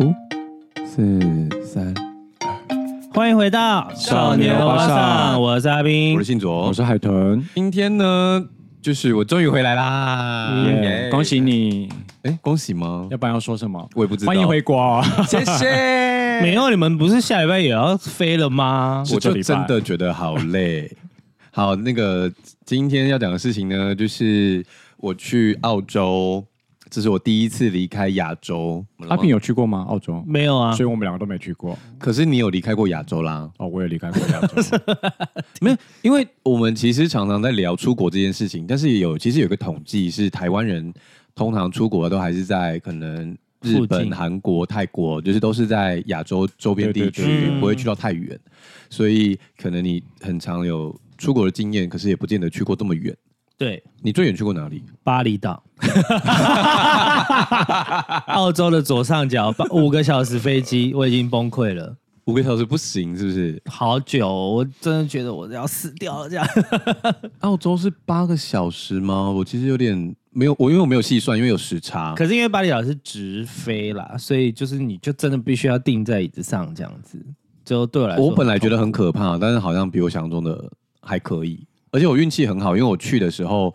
五、四、三，二欢迎回到少年欧巴桑，我是阿斌，我是信卓，我是海豚。今天呢，就是我终于回来啦，yeah, 恭喜你！哎，恭喜吗？要不然要说什么？我也不知道。欢迎回国，谢谢。没有，你们不是下礼拜也要飞了吗？我就真的觉得好累。好，那个今天要讲的事情呢，就是我去澳洲。这是我第一次离开亚洲。阿平有去过吗？澳洲没有啊，所以我们两个都没去过。可是你有离开过亚洲啦？哦，我也离开过亚洲。没有，因为我们其实常常在聊出国这件事情，但是有其实有个统计是，台湾人通常出国都还是在可能日本、韩国、泰国，就是都是在亚洲周边地区，不会去到太远。所以可能你很常有出国的经验，可是也不见得去过这么远。对，你最远去过哪里？巴厘岛，澳洲的左上角，五个小时飞机，我已经崩溃了。五个小时不行，是不是？好久，我真的觉得我要死掉了。这样，澳洲是八个小时吗？我其实有点没有，我因为我没有细算，因为有时差。可是因为巴厘岛是直飞啦，所以就是你就真的必须要定在椅子上这样子。就对我来说，我本来觉得很可怕，但是好像比我想象中的还可以。而且我运气很好，因为我去的时候，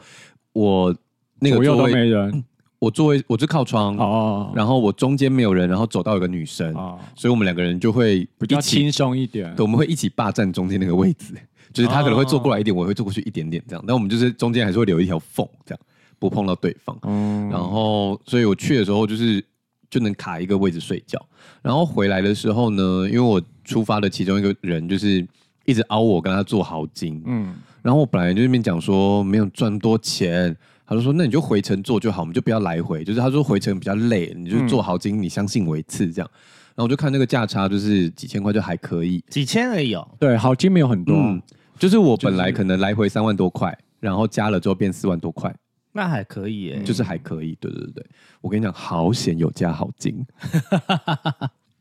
我那个座位都没人，我座位我就靠窗哦，然后我中间没有人，然后走到有个女生哦，所以我们两个人就会比较轻松一点，对，我们会一起霸占中间那个位置，就是他可能会坐过来一点，我会坐过去一点点这样，但我们就是中间还是会留一条缝，这样不碰到对方。嗯，然后所以我去的时候就是就能卡一个位置睡觉，然后回来的时候呢，因为我出发的其中一个人就是一直凹我跟他做豪金，嗯。然后我本来就那边讲说没有赚多钱，他就说那你就回程坐就好，我们就不要来回。就是他说回程比较累，你就坐豪金，你相信我一次这样。然后我就看那个价差，就是几千块就还可以，几千而已哦。对，好金没有很多，嗯，就是我本来可能来回三万多块，然后加了之后变四万多块，那还可以耶，就是还可以。对对对，我跟你讲，好险有加好金。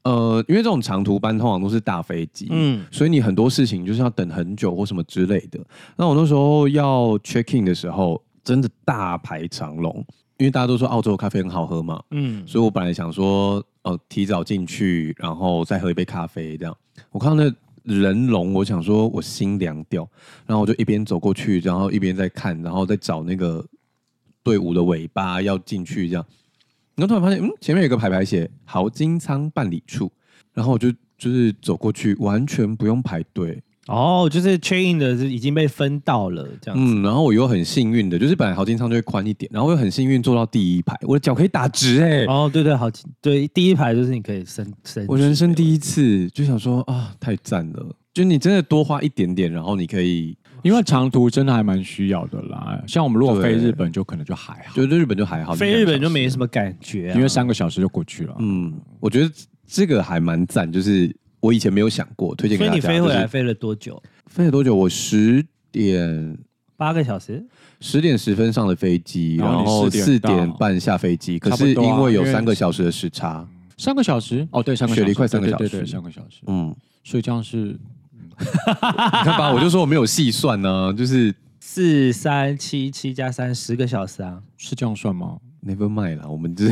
呃，因为这种长途班通常都是大飞机，嗯，所以你很多事情就是要等很久或什么之类的。那我那时候要 check in 的时候，真的大排长龙，因为大家都说澳洲咖啡很好喝嘛，嗯，所以我本来想说，呃，提早进去，然后再喝一杯咖啡这样。我看到那人龙，我想说我心凉掉，然后我就一边走过去，然后一边在看，然后再找那个队伍的尾巴要进去这样。然后突然发现，嗯，前面有个牌牌写“豪金仓办理处”，然后我就就是走过去，完全不用排队。哦，就是 check in 的是已经被分到了这样子。嗯，然后我又很幸运的，就是本来豪金仓就会宽一点，然后我又很幸运坐到第一排，我的脚可以打直哎、欸。哦，对对，好，对，第一排就是你可以伸伸。我人生第一次就想说啊，太赞了！就你真的多花一点点，然后你可以。因为长途真的还蛮需要的啦，像我们如果飞日本就可能就还好，就日本就还好，飞日本就没什么感觉，啊，因为三个小时就过去了。嗯，我觉得这个还蛮赞，就是我以前没有想过，推荐给大家。所以你飞回来飞了多久？飞了多久？我十点八个小时，十点十分上的飞机，然后四点半下飞机。可是因为有三个小时的时差，三个小时哦，对，三个雪梨快三个小时，对对对，三个小时。嗯，所以这样是。你看吧，我就说我没有细算呢、啊，就是四三七七加三十个小时啊，是这样算吗？Never mind 啦，我们这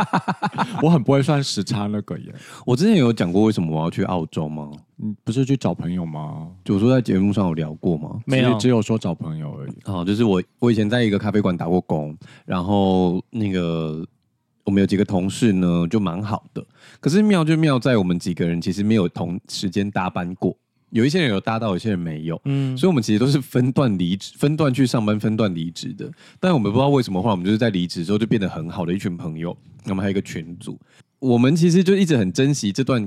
我很不会算时差那个耶。我之前有讲过为什么我要去澳洲吗？你不是去找朋友吗？就我说在节目上有聊过吗？没有，只有说找朋友而已。哦，就是我我以前在一个咖啡馆打过工，然后那个我们有几个同事呢，就蛮好的。可是妙就妙在我们几个人其实没有同时间搭班过。有一些人有搭到，有些人没有，嗯，所以我们其实都是分段离职、分段去上班、分段离职的。但我们不知道为什么，后来我们就是在离职之后就变得很好的一群朋友。那么还有一个群组，我们其实就一直很珍惜这段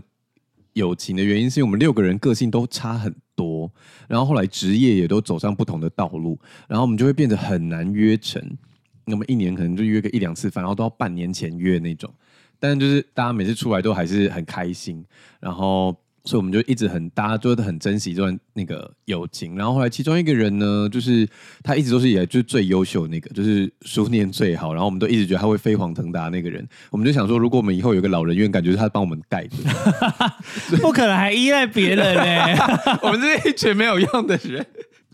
友情的原因，是因为我们六个人个性都差很多，然后后来职业也都走上不同的道路，然后我们就会变得很难约成。那么一年可能就约个一两次饭，然后都要半年前约那种。但就是大家每次出来都还是很开心，然后。所以我们就一直很，大家都很珍惜这段那个友情。然后后来其中一个人呢，就是他一直都是以来就是最优秀那个，就是书念最好。然后我们都一直觉得他会飞黄腾达那个人。我们就想说，如果我们以后有个老人院，感觉是他帮我们盖的，不可能还依赖别人呢。我们是一群没有用的人。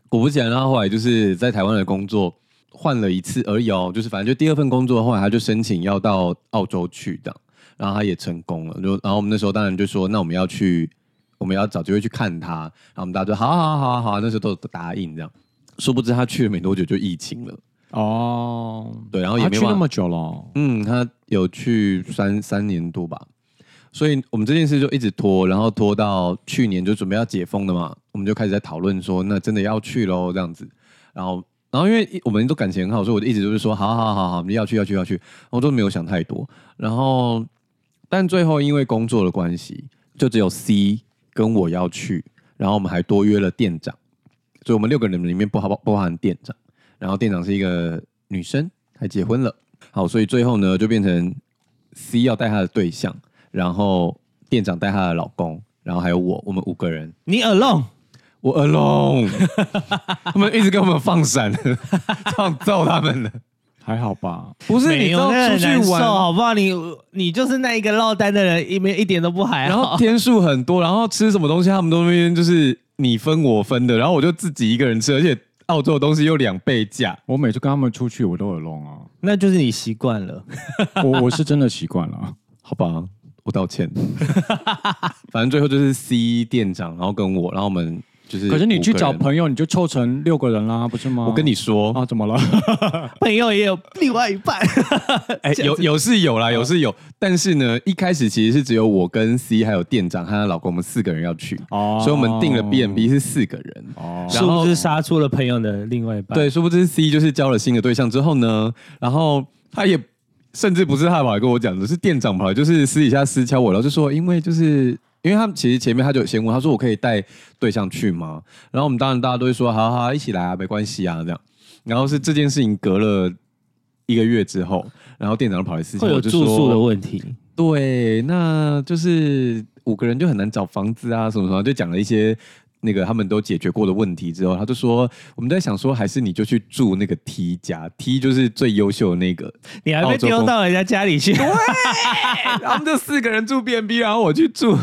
果不其然，他后来就是在台湾的工作换了一次而已哦，就是反正就第二份工作的话，他就申请要到澳洲去的。然后他也成功了，就然后我们那时候当然就说，那我们要去，我们要找机会去看他，然后我们大家就好好好好，那时候都答应这样，殊不知他去了没多久就疫情了。哦，对，然后也没去那么久了，嗯，他有去三三年多吧，所以我们这件事就一直拖，然后拖到去年就准备要解封了嘛，我们就开始在讨论说，那真的要去喽这样子，然后然后因为我们都感情很好，所以我就一直就是说，好好好好，你要去要去要去，我都没有想太多，然后但最后因为工作的关系，就只有 C 跟我要去，然后我们还多约了店长，所以我们六个人里面不包不包含店长。然后店长是一个女生，还结婚了。好，所以最后呢，就变成 C 要带她的对象，然后店长带她的老公，然后还有我，我们五个人。你 alone，我 alone，他们一直给我们放闪，想揍他们了。还好吧？不是你都出去玩，好不好？你你就是那一个落单的人，一没一点都不还好。然后天数很多，然后吃什么东西，他们都那边就是你分我分的，然后我就自己一个人吃，而且。澳洲的东西又两倍价，我每次跟他们出去，我都有弄啊。那就是你习惯了，我我是真的习惯了，好吧，我道歉。反正最后就是 C 店长，然后跟我，然后我们。就是，可是你去找朋友，你就凑成六个人啦，不是吗？我跟你说。啊，怎么了？朋友也有另外一半，哎、欸，有有是有啦，有是有，但是呢，一开始其实是只有我跟 C 还有店长和她老公，我们四个人要去，哦，所以我们订了 B N B 是四个人，哦，然后是杀出了朋友的另外一半，对，殊不知 C 就是交了新的对象之后呢，然后他也甚至不是他跑来跟我讲的，是店长跑来，就是私底下私敲我，然后就说，因为就是。因为他们其实前面他就先问，他说我可以带对象去吗？然后我们当然大家都会说好好一起来啊，没关系啊这样。然后是这件事情隔了一个月之后，然后店长跑来私信我就说，会有住宿的问题。对，那就是五个人就很难找房子啊，什么什么，就讲了一些那个他们都解决过的问题之后，他就说我们在想说，还是你就去住那个 T 家，T 就是最优秀的那个。你还被丢到人家家里去？对，然后我们就四个人住 B&B，然后我去住。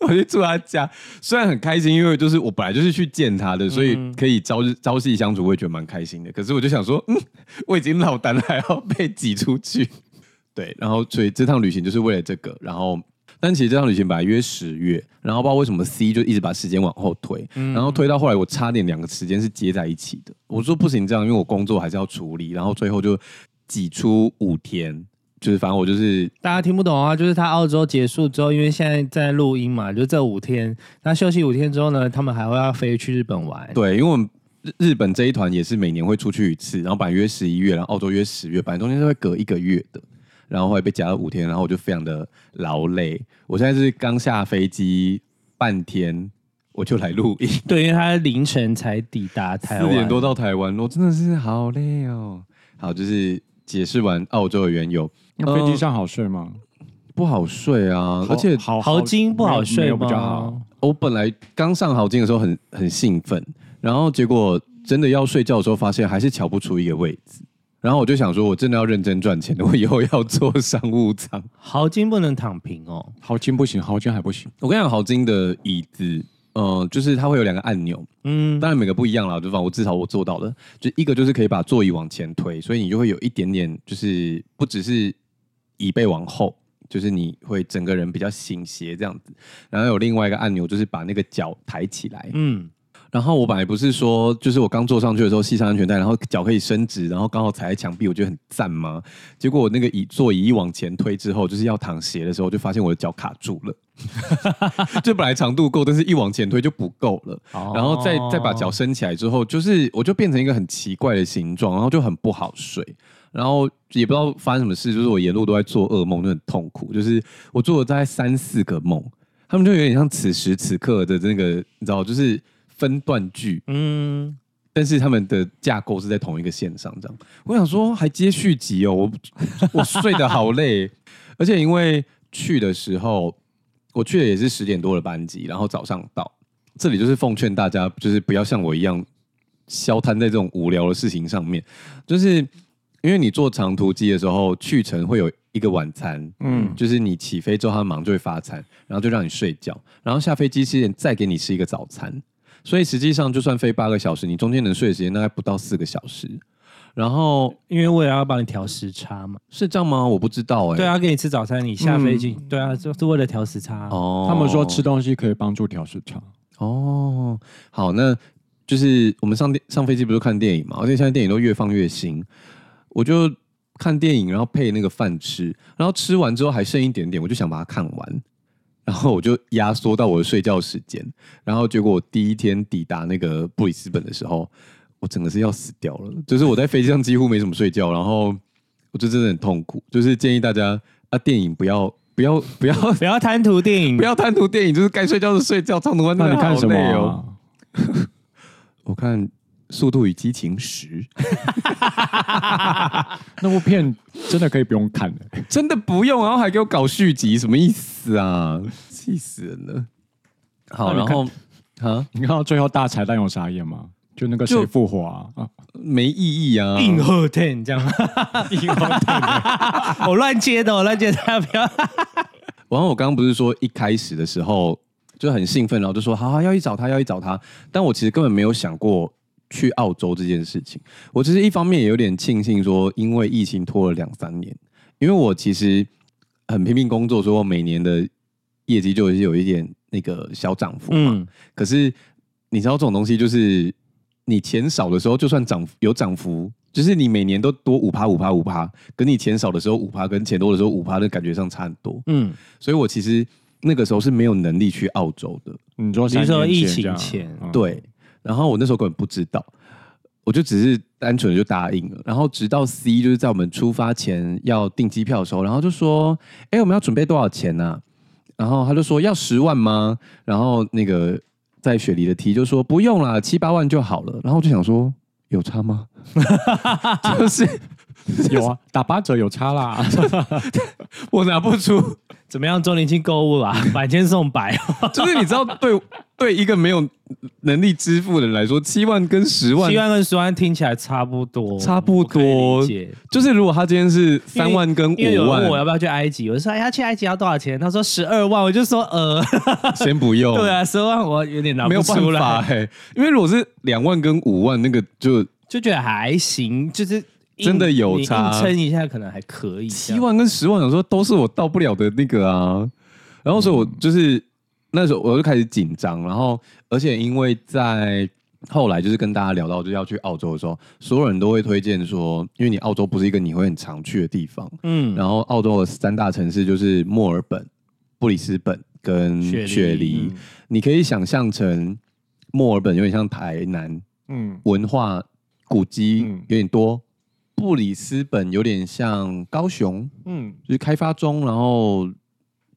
我去住他家，虽然很开心，因为就是我本来就是去见他的，所以可以朝朝夕相处，我也觉得蛮开心的。可是我就想说，嗯，我已经落单了，还要被挤出去，对。然后所以这趟旅行就是为了这个。然后，但其实这趟旅行本来约十月，然后不知道为什么 C 就一直把时间往后推，然后推到后来我差点两个时间是接在一起的。我说不行这样，因为我工作还是要处理。然后最后就挤出五天。就是反正我就是大家听不懂啊，就是他澳洲结束之后，因为现在在录音嘛，就这五天，那休息五天之后呢，他们还会要飞去日本玩。对，因为我们日本这一团也是每年会出去一次，然后本来约十一月，然后澳洲约十月，本来中间是会隔一个月的，然后后来被夹了五天，然后我就非常的劳累。我现在是刚下飞机半天，我就来录音。对，因为他凌晨才抵达台湾，四点多到台湾，我真的是好累哦。好，就是解释完澳洲的缘由。那飞机上好睡吗？呃、不好睡啊，而且豪金不好睡吗？比较好。我本来刚上豪金的时候很很兴奋，然后结果真的要睡觉的时候，发现还是瞧不出一个位置。然后我就想说，我真的要认真赚钱，我以后要做商务舱。豪金不能躺平哦，豪金不行，豪金还不行。我跟你讲，豪金的椅子，呃，就是它会有两个按钮，嗯，当然每个不一样啦，就反正我至少我做到了，就一个就是可以把座椅往前推，所以你就会有一点点，就是不只是。椅背往后，就是你会整个人比较倾斜这样子，然后有另外一个按钮，就是把那个脚抬起来。嗯，然后我本来不是说，就是我刚坐上去的时候系上安全带，然后脚可以伸直，然后刚好踩在墙壁，我觉得很赞吗？结果我那个椅座椅一往前推之后，就是要躺斜的时候，就发现我的脚卡住了。就本来长度够，但是一往前推就不够了。然后再再把脚伸起来之后，就是我就变成一个很奇怪的形状，然后就很不好睡。然后也不知道发生什么事，就是我沿路都在做噩梦，就很痛苦。就是我做了大概三四个梦，他们就有点像此时此刻的那个，你知道，就是分段剧。嗯，但是他们的架构是在同一个线上，这样。我想说还接续集哦，我我睡得好累，而且因为去的时候我去的也是十点多的班机，然后早上到这里，就是奉劝大家，就是不要像我一样消摊在这种无聊的事情上面，就是。因为你坐长途机的时候，去程会有一个晚餐，嗯，就是你起飞之后，他忙就会发餐，然后就让你睡觉，然后下飞机之前再给你吃一个早餐，所以实际上就算飞八个小时，你中间能睡的时间大概不到四个小时。然后因为为了要帮你调时差嘛，是这样吗？我不知道哎、欸。对啊，给你吃早餐，你下飞机，嗯、对啊，就是为了调时差。哦，他们说吃东西可以帮助调时差。哦，好，那就是我们上电上飞机不是看电影嘛？而且现在电影都越放越新，我就看电影，然后配那个饭吃，然后吃完之后还剩一点点，我就想把它看完，然后我就压缩到我的睡觉时间，然后结果我第一天抵达那个布里斯本的时候。我真的是要死掉了，就是我在飞机上几乎没怎么睡觉，然后我就真的很痛苦。就是建议大家啊，电影不要不要不要不要贪图电影，不要贪图电影，就是该睡觉就睡觉。长途班那你看什么？我看《速度与激情十》，那部片真的可以不用看了，真的不用，然后还给我搞续集，什么意思啊？气死人了！好，然后啊，你看到最后大彩蛋有傻眼吗？就那个谁复活啊？啊没意义啊！硬核天这样，硬核天，我乱接的，我乱接的，不要。然后我刚刚不是说一开始的时候就很兴奋，然后就说好好要去找他，要去找他。但我其实根本没有想过去澳洲这件事情。我其实一方面也有点庆幸说，因为疫情拖了两三年，因为我其实很拼命工作，所以我每年的业绩就有一点那个小涨幅嘛。嗯、可是你知道这种东西就是。你钱少的时候，就算涨有涨幅，就是你每年都多五趴五趴五趴，跟你钱少的时候五趴，跟钱多的时候五趴，的感觉上差很多。嗯，所以我其实那个时候是没有能力去澳洲的。你说，你说疫情前，对。然后我那时候根本不知道，我就只是单纯的就答应了。然后直到 C 就是在我们出发前要订机票的时候，然后就说：“哎，我们要准备多少钱呢？”然后他就说：“要十万吗？”然后那个。在雪梨的 T 就说不用啦，七八万就好了。然后我就想说，有差吗？就是有啊，打八折有差啦。我拿不出。怎么样？周年庆购物啦，百千送百。就是你知道，对对一个没有能力支付的人来说，七万跟十万，七万跟十万听起来差不多，差不多。就是如果他今天是三万跟五万，问我要不要去埃及？我说哎呀，去埃及要多少钱？他说十二万，我就说呃，先不用。对啊，十二万我有点拿不出来。因为如果是两万跟五万，那个就就觉得还行，就是。真的有差，撑一下可能还可以。七万跟十万，有时候都是我到不了的那个啊。然后所以，我就是那时候我就开始紧张。然后，而且因为在后来就是跟大家聊到就要去澳洲的时候，所有人都会推荐说，因为你澳洲不是一个你会很常去的地方。嗯。然后，澳洲的三大城市就是墨尔本、布里斯本跟雪梨。你可以想象成墨尔本有点像台南，嗯，文化古迹有点多。布里斯本有点像高雄，嗯，就是开发中，然后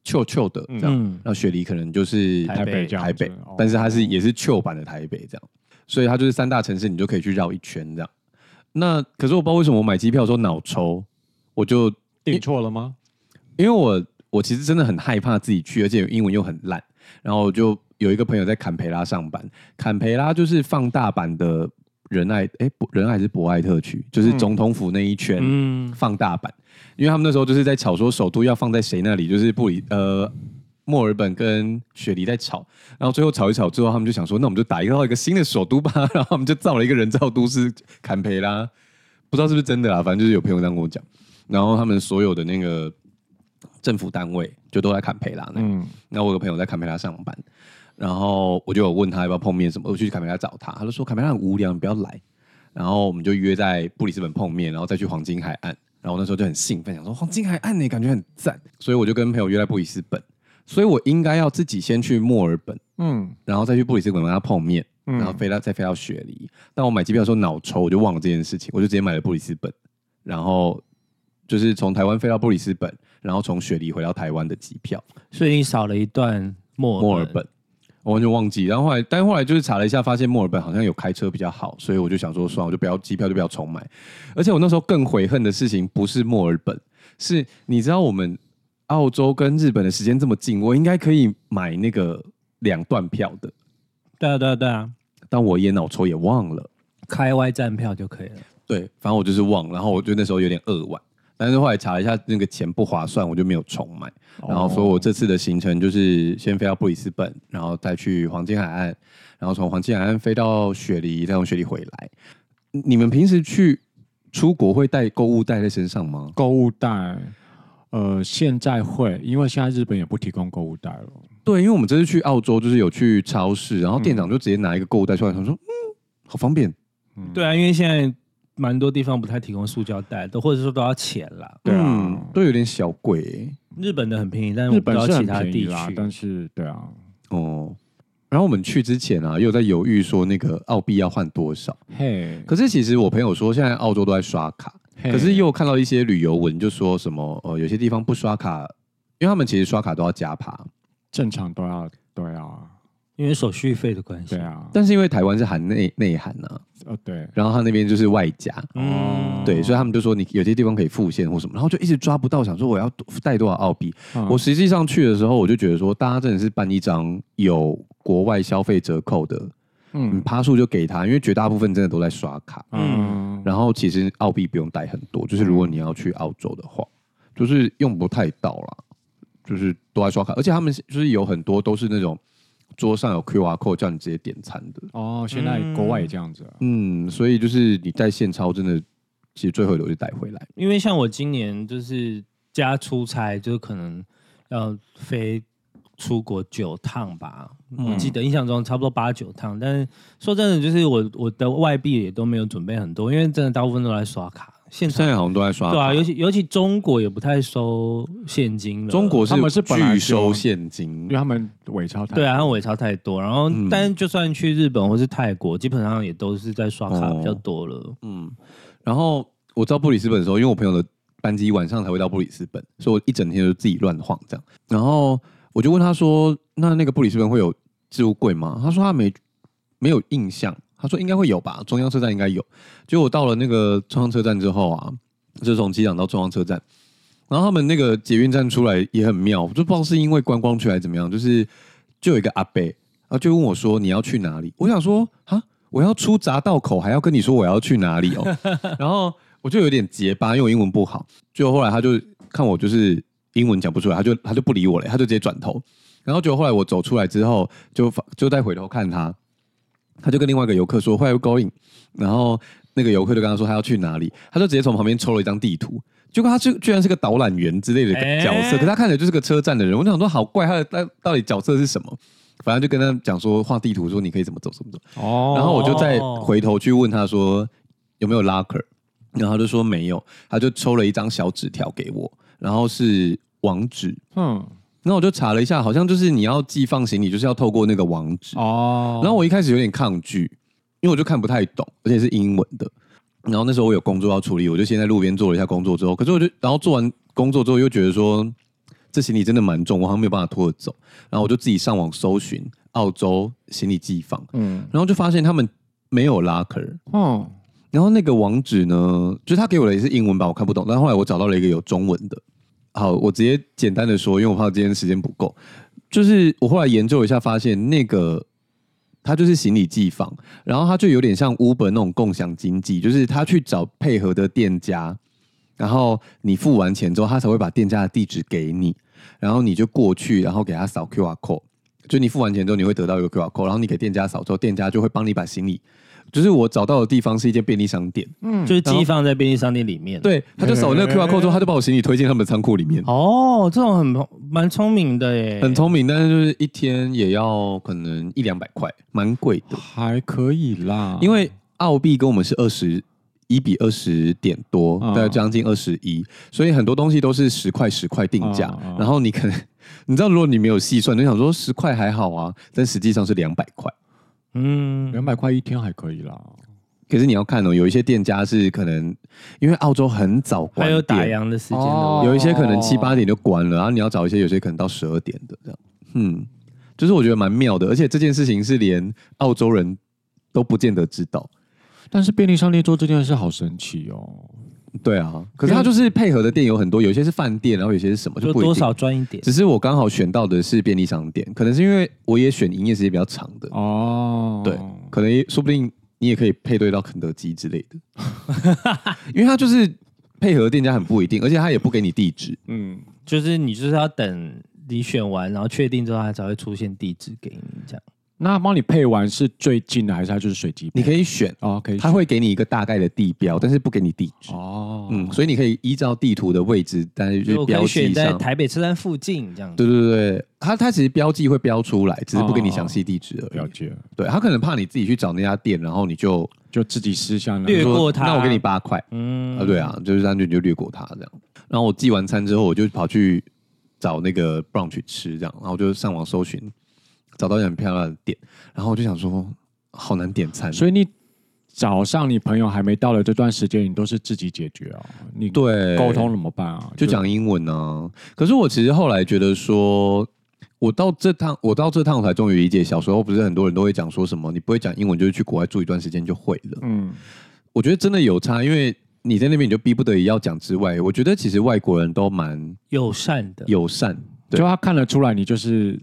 旧旧的这样。嗯、然后雪梨可能就是台北，台北，但是它是也是旧版的台北这样。所以它就是三大城市，你就可以去绕一圈这样。那可是我不知道为什么我买机票的时候脑抽，我就订错了吗？因为我我其实真的很害怕自己去，而且英文又很烂。然后就有一个朋友在坎培拉上班，坎培拉就是放大版的。仁爱哎，仁爱还是博爱特区，就是总统府那一圈放大版，嗯、因为他们那时候就是在吵说首都要放在谁那里，就是布里呃墨尔本跟雪梨在吵，然后最后吵一吵之后，他们就想说，那我们就打一个一个新的首都吧，然后他们就造了一个人造都市坎培拉，不知道是不是真的啦，反正就是有朋友这样跟我讲，然后他们所有的那个政府单位就都在坎培拉那，嗯，然后我有个朋友在坎培拉上班。然后我就有问他要不要碰面什么，我去卡梅拉找他，他就说卡梅拉很无聊，你不要来。然后我们就约在布里斯本碰面，然后再去黄金海岸。然后那时候就很兴奋，想说黄金海岸呢，感觉很赞，所以我就跟朋友约在布里斯本。所以我应该要自己先去墨尔本，嗯，然后再去布里斯本跟他碰面，然后飞到再飞到雪梨。但我买机票的时候脑抽，我就忘了这件事情，我就直接买了布里斯本，然后就是从台湾飞到布里斯本，然后从雪梨回到台湾的机票。所以你少了一段墨墨尔本。我完全忘记，然后后来，但后来就是查了一下，发现墨尔本好像有开车比较好，所以我就想说，算了，我就不要机票，就不要重买。而且我那时候更悔恨的事情不是墨尔本，是你知道我们澳洲跟日本的时间这么近，我应该可以买那个两段票的。对啊，对啊，对啊。但我也脑抽也忘了，开外站票就可以了。对，反正我就是忘，然后我就那时候有点扼腕。但是后来查了一下，那个钱不划算，我就没有重买。然后说我这次的行程就是先飞到布里斯本，然后再去黄金海岸，然后从黄金海岸飞到雪梨，再从雪梨回来。你们平时去出国会带购物袋在身上吗？购物袋，呃，现在会，因为现在日本也不提供购物袋了。对，因为我们这次去澳洲，就是有去超市，然后店长就直接拿一个购物袋出来，他说：“嗯，好方便。”嗯，对啊，因为现在蛮多地方不太提供塑胶袋，都或者说都要钱啦。对啊，嗯，都有点小贵欸。日本的很便宜，但是我不知道其他地区，但是对啊，哦。然后我们去之前啊，又在犹豫说那个澳币要换多少。嘿，可是其实我朋友说现在澳洲都在刷卡，可是又看到一些旅游文就说什么呃有些地方不刷卡，因为他们其实刷卡都要加爬，正常都要都要，因为手续费的关系。对啊，但是因为台湾是含内内含呢，哦对，然后他那边就是外加，嗯，对，所以他们就说你有些地方可以付现或什么，然后就一直抓不到，想说我要带多少澳币。我实际上去的时候，我就觉得说大家真的是办一张有。国外消费折扣的，嗯，趴数就给他，因为绝大部分真的都在刷卡，嗯，然后其实澳币不用带很多，就是如果你要去澳洲的话，就是用不太到啦，就是都在刷卡，而且他们就是有很多都是那种桌上有 QR code 叫你直接点餐的，哦，现在国外也这样子，啊，嗯，所以就是你带现钞真的，其实最后一流就带回来，因为像我今年就是加出差，就是可能要飞。出国九趟吧，我记得印象中差不多八九趟。但是说真的，就是我我的外币也都没有准备很多，因为真的大部分都在刷卡。现在好像都在刷卡，对啊，尤其尤其中国也不太收现金了。中国是他们是拒收现金，因为他们伪钞太对啊，他们伪钞太多。然后，嗯、但是就算去日本或是泰国，基本上也都是在刷卡比较多了。嗯，然后我到布里斯本的时候，因为我朋友的班机晚上才会到布里斯本，所以我一整天就自己乱晃这样。然后。我就问他说：“那那个布里斯本会有置物柜吗？”他说他没没有印象。他说应该会有吧，中央车站应该有。结果我到了那个中央车站之后啊，就从机场到中央车站，然后他们那个捷运站出来也很妙，就不知道是因为观光区还是怎么样，就是就有一个阿伯，啊就问我说：“你要去哪里？”我想说：“啊，我要出匝道口，还要跟你说我要去哪里哦？” 然后我就有点结巴，因为我英文不好。就后来他就看我就是。英文讲不出来，他就他就不理我了，他就直接转头。然后就后来我走出来之后，就就再回头看他，他就跟另外一个游客说 “Where are you going？” 然后那个游客就跟他说他要去哪里，他就直接从旁边抽了一张地图。结果他居居然是个导览员之类的角色，欸、可是他看起来就是个车站的人。我就想说好怪，他的到到底角色是什么？反正就跟他讲说画地图，说你可以怎么走怎么走。哦。然后我就再回头去问他说有没有 locker，然后他就说没有，他就抽了一张小纸条给我。然后是网址，嗯，然后我就查了一下，好像就是你要寄放行李，就是要透过那个网址哦。然后我一开始有点抗拒，因为我就看不太懂，而且是英文的。然后那时候我有工作要处理，我就先在路边做了一下工作之后，可是我就然后做完工作之后又觉得说这行李真的蛮重，我好像没有办法拖着走。然后我就自己上网搜寻澳洲行李寄放，嗯，然后就发现他们没有 locker，哦。然后那个网址呢，就是他给我的也是英文版，我看不懂。但后来我找到了一个有中文的。好，我直接简单的说，因为我怕今天时间不够。就是我后来研究一下，发现那个他就是行李寄放，然后他就有点像 Uber 那种共享经济，就是他去找配合的店家，然后你付完钱之后，他才会把店家的地址给你，然后你就过去，然后给他扫 QR code。就你付完钱之后，你会得到一个 QR code，然后你给店家扫之后，店家就会帮你把行李。就是我找到的地方是一间便利商店，嗯，就是寄放在便利商店里面。对，他就扫那个 QR code 之后，他就把我行李推进他们的仓库里面。哦，这种很蛮聪明的耶，很聪明，但是就是一天也要可能一两百块，蛮贵的。还可以啦，因为澳币跟我们是二十一比二十点多，大概将近二十一，所以很多东西都是十块十块定价。哦、然后你可能 你知道，如果你没有细算，你想说十块还好啊，但实际上是两百块。嗯，两百块一天还可以啦。可是你要看哦，有一些店家是可能因为澳洲很早关，还有打烊的时间，哦、有一些可能七八点就关了，然后你要找一些有些可能到十二点的这样。嗯，就是我觉得蛮妙的，而且这件事情是连澳洲人都不见得知道。但是便利商店做这件事好神奇哦。对啊，可是他就是配合的店有很多，有些是饭店，然后有些是什么，就不一定，多少赚一点。只是我刚好选到的是便利商店，可能是因为我也选营业时间比较长的哦。对，可能说不定你也可以配对到肯德基之类的，因为他就是配合店家很不一定，而且他也不给你地址。嗯，就是你就是要等你选完，然后确定之后，他才会出现地址给你这样。那帮你配完是最近的，还是它就是随机？你可以选哦，可以。他会给你一个大概的地标，但是不给你地址哦。嗯，所以你可以依照地图的位置，但是就标记在台北车站附近这样子。对对对，他他其实标记会标出来，只是不给你详细地址而已。了解。对，他可能怕你自己去找那家店，然后你就就自己私下略过他。那我给你八块。嗯啊，对啊，就是单纯就你就略过他这样。然后我寄完餐之后，我就跑去找那个 brunch 吃，这样，然后我就上网搜寻。找到一个很漂亮的点，然后我就想说，好难点餐。所以你早上你朋友还没到的这段时间，你都是自己解决啊？你对沟通怎么办啊？就讲英文呢、啊？可是我其实后来觉得说，我到这趟，我到这趟我才终于理解，小时候不是很多人都会讲说什么，你不会讲英文，就是去国外住一段时间就会了。嗯，我觉得真的有差，因为你在那边你就逼不得已要讲之外，我觉得其实外国人都蛮友善的，友善，就他看得出来你就是。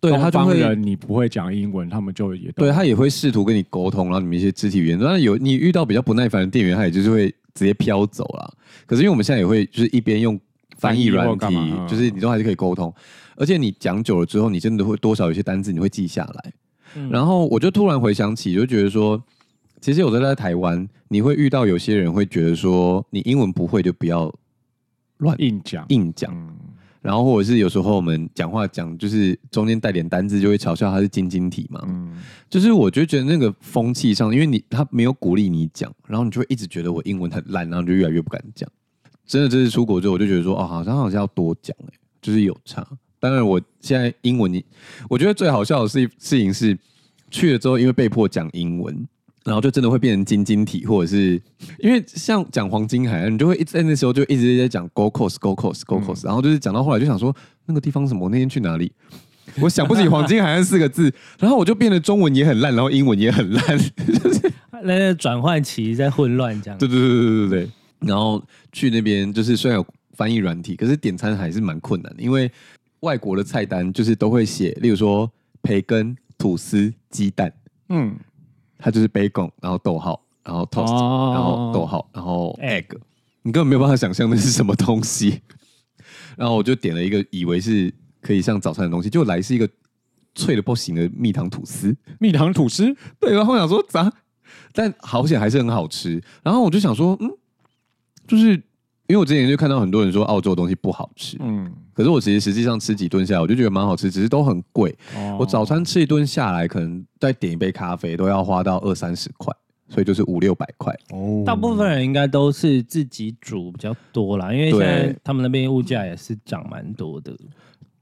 对他就会，你不会讲英文，他们就也对他也会试图跟你沟通，然后你们一些肢体语言。当然有你遇到比较不耐烦的店员，他也就是会直接飘走了。可是因为我们现在也会就是一边用翻译软体，就是你都还是可以沟通。而且你讲久了之后，你真的会多少有些单字你会记下来。然后我就突然回想起，就觉得说，其实有的在台湾，你会遇到有些人会觉得说，你英文不会就不要乱硬讲硬讲。然后或者是有时候我们讲话讲就是中间带点单字，就会嘲笑他是晶晶体嘛。嗯，就是我就觉得那个风气上，因为你他没有鼓励你讲，然后你就会一直觉得我英文很烂，然后就越来越不敢讲。真的，这次出国之后，我就觉得说，哦，好像好像要多讲哎，就是有差。当然，我现在英文，你我觉得最好笑的事事情是去了之后，因为被迫讲英文。然后就真的会变成晶晶体，或者是因为像讲黄金海岸，你就会一直在那时候就一直在讲 Gold Coast，Gold Coast，Gold Coast，然后就是讲到后来就想说那个地方什么，我那天去哪里？我想不起黄金海岸四个字，然后我就变得中文也很烂，然后英文也很烂，就是那个转换期在混乱这样。对对对对对对。然后去那边就是虽然有翻译软体，可是点餐还是蛮困难的，因为外国的菜单就是都会写，例如说培根、吐司、鸡蛋，嗯。它就是 bacon，然后逗号，然后 toast，、哦、然后逗号，然后 egg，你根本没有办法想象那是什么东西。然后我就点了一个以为是可以像早餐的东西，就来是一个脆的不行的蜜糖吐司。蜜糖吐司，对。然后我想说咋？但好险还是很好吃。然后我就想说，嗯，就是。因为我之前就看到很多人说澳洲的东西不好吃，嗯，可是我其实实际上吃几顿下来，我就觉得蛮好吃，只是都很贵。哦、我早餐吃一顿下来，可能再点一杯咖啡都要花到二三十块，所以就是五六百块。哦，大部分人应该都是自己煮比较多啦，因为现在他们那边物价也是涨蛮多的。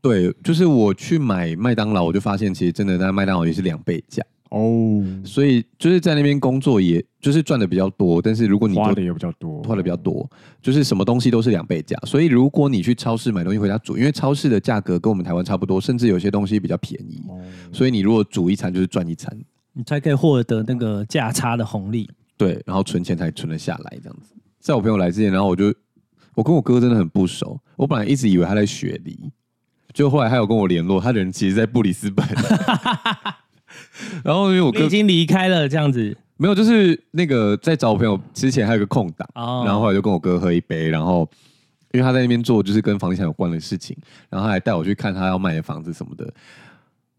对，就是我去买麦当劳，我就发现其实真的在麦当劳也是两倍价。哦，所以就是在那边工作，也就是赚的比较多，但是如果你花的也比较多，花的比较多，就是什么东西都是两倍价。所以如果你去超市买东西回家煮，因为超市的价格跟我们台湾差不多，甚至有些东西比较便宜，哦、所以你如果煮一餐就是赚一餐，你才可以获得那个价差的红利。对，然后存钱才存得下来这样子。在我朋友来之前，然后我就我跟我哥真的很不熟，我本来一直以为他在雪梨，就后来他有跟我联络，他的人其实在布里斯本。然后因为我哥已经离开了，这样子。没有，就是那个在找我朋友之前还有个空档，哦、然后后来就跟我哥喝一杯，然后因为他在那边做就是跟房地产有关的事情，然后他还带我去看他要卖的房子什么的，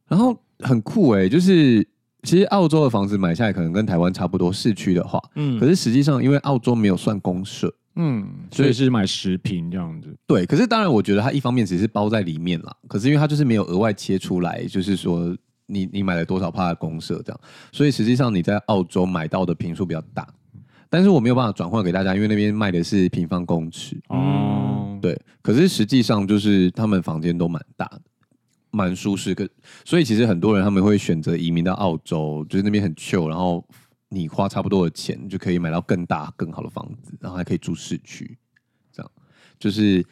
然后很酷哎、欸，就是其实澳洲的房子买下来可能跟台湾差不多，市区的话，嗯，可是实际上因为澳洲没有算公社，嗯，所以是买十平这样子，对，可是当然我觉得它一方面只是包在里面啦，可是因为它就是没有额外切出来，就是说。你你买了多少帕的公社这样，所以实际上你在澳洲买到的坪数比较大，但是我没有办法转换给大家，因为那边卖的是平方公尺。哦、嗯，对。可是实际上就是他们房间都蛮大的，蛮舒适。可所以其实很多人他们会选择移民到澳洲，就是那边很 chill，然后你花差不多的钱就可以买到更大更好的房子，然后还可以住市区，这样就是。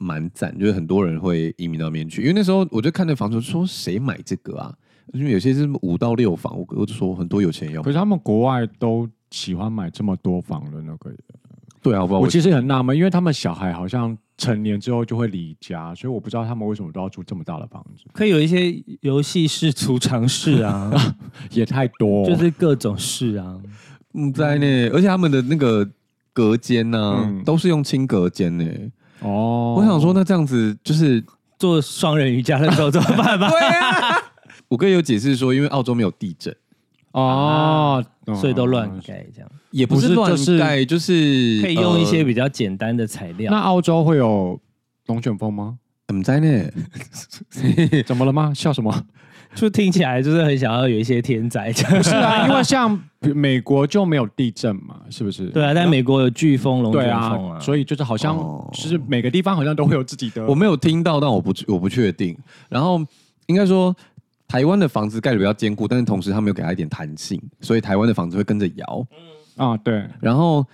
蛮赞，就是很多人会移民到那边去，因为那时候我就看那房子，说谁买这个啊？因为有些是五到六房，我我就说很多有钱人要。可是他们国外都喜欢买这么多房的那个。对啊，我我其实很纳闷，因为他们小孩好像成年之后就会离家，所以我不知道他们为什么都要住这么大的房子。可以有一些游戏室、储藏室啊，也太多，就是各种室啊。嗯，在那，而且他们的那个隔间呢、啊，嗯、都是用轻隔间呢。哦，我想说，那这样子就是做双人瑜伽的时候怎么办吧？对啊，我哥有解释说，因为澳洲没有地震哦，所以都乱盖这样，也不是乱盖，就是可以用一些比较简单的材料。那澳洲会有龙卷风吗？怎么在呢？怎么了吗？笑什么？就听起来就是很想要有一些天灾，不是啊？因为像美国就没有地震嘛，是不是？对啊，但美国有飓风、龙卷风啊，啊，所以就是好像就是每个地方好像都会有自己的。我没有听到，但我不我不确定。然后应该说，台湾的房子盖的比较坚固，但是同时他没有给它一点弹性，所以台湾的房子会跟着摇。嗯啊，对。然后。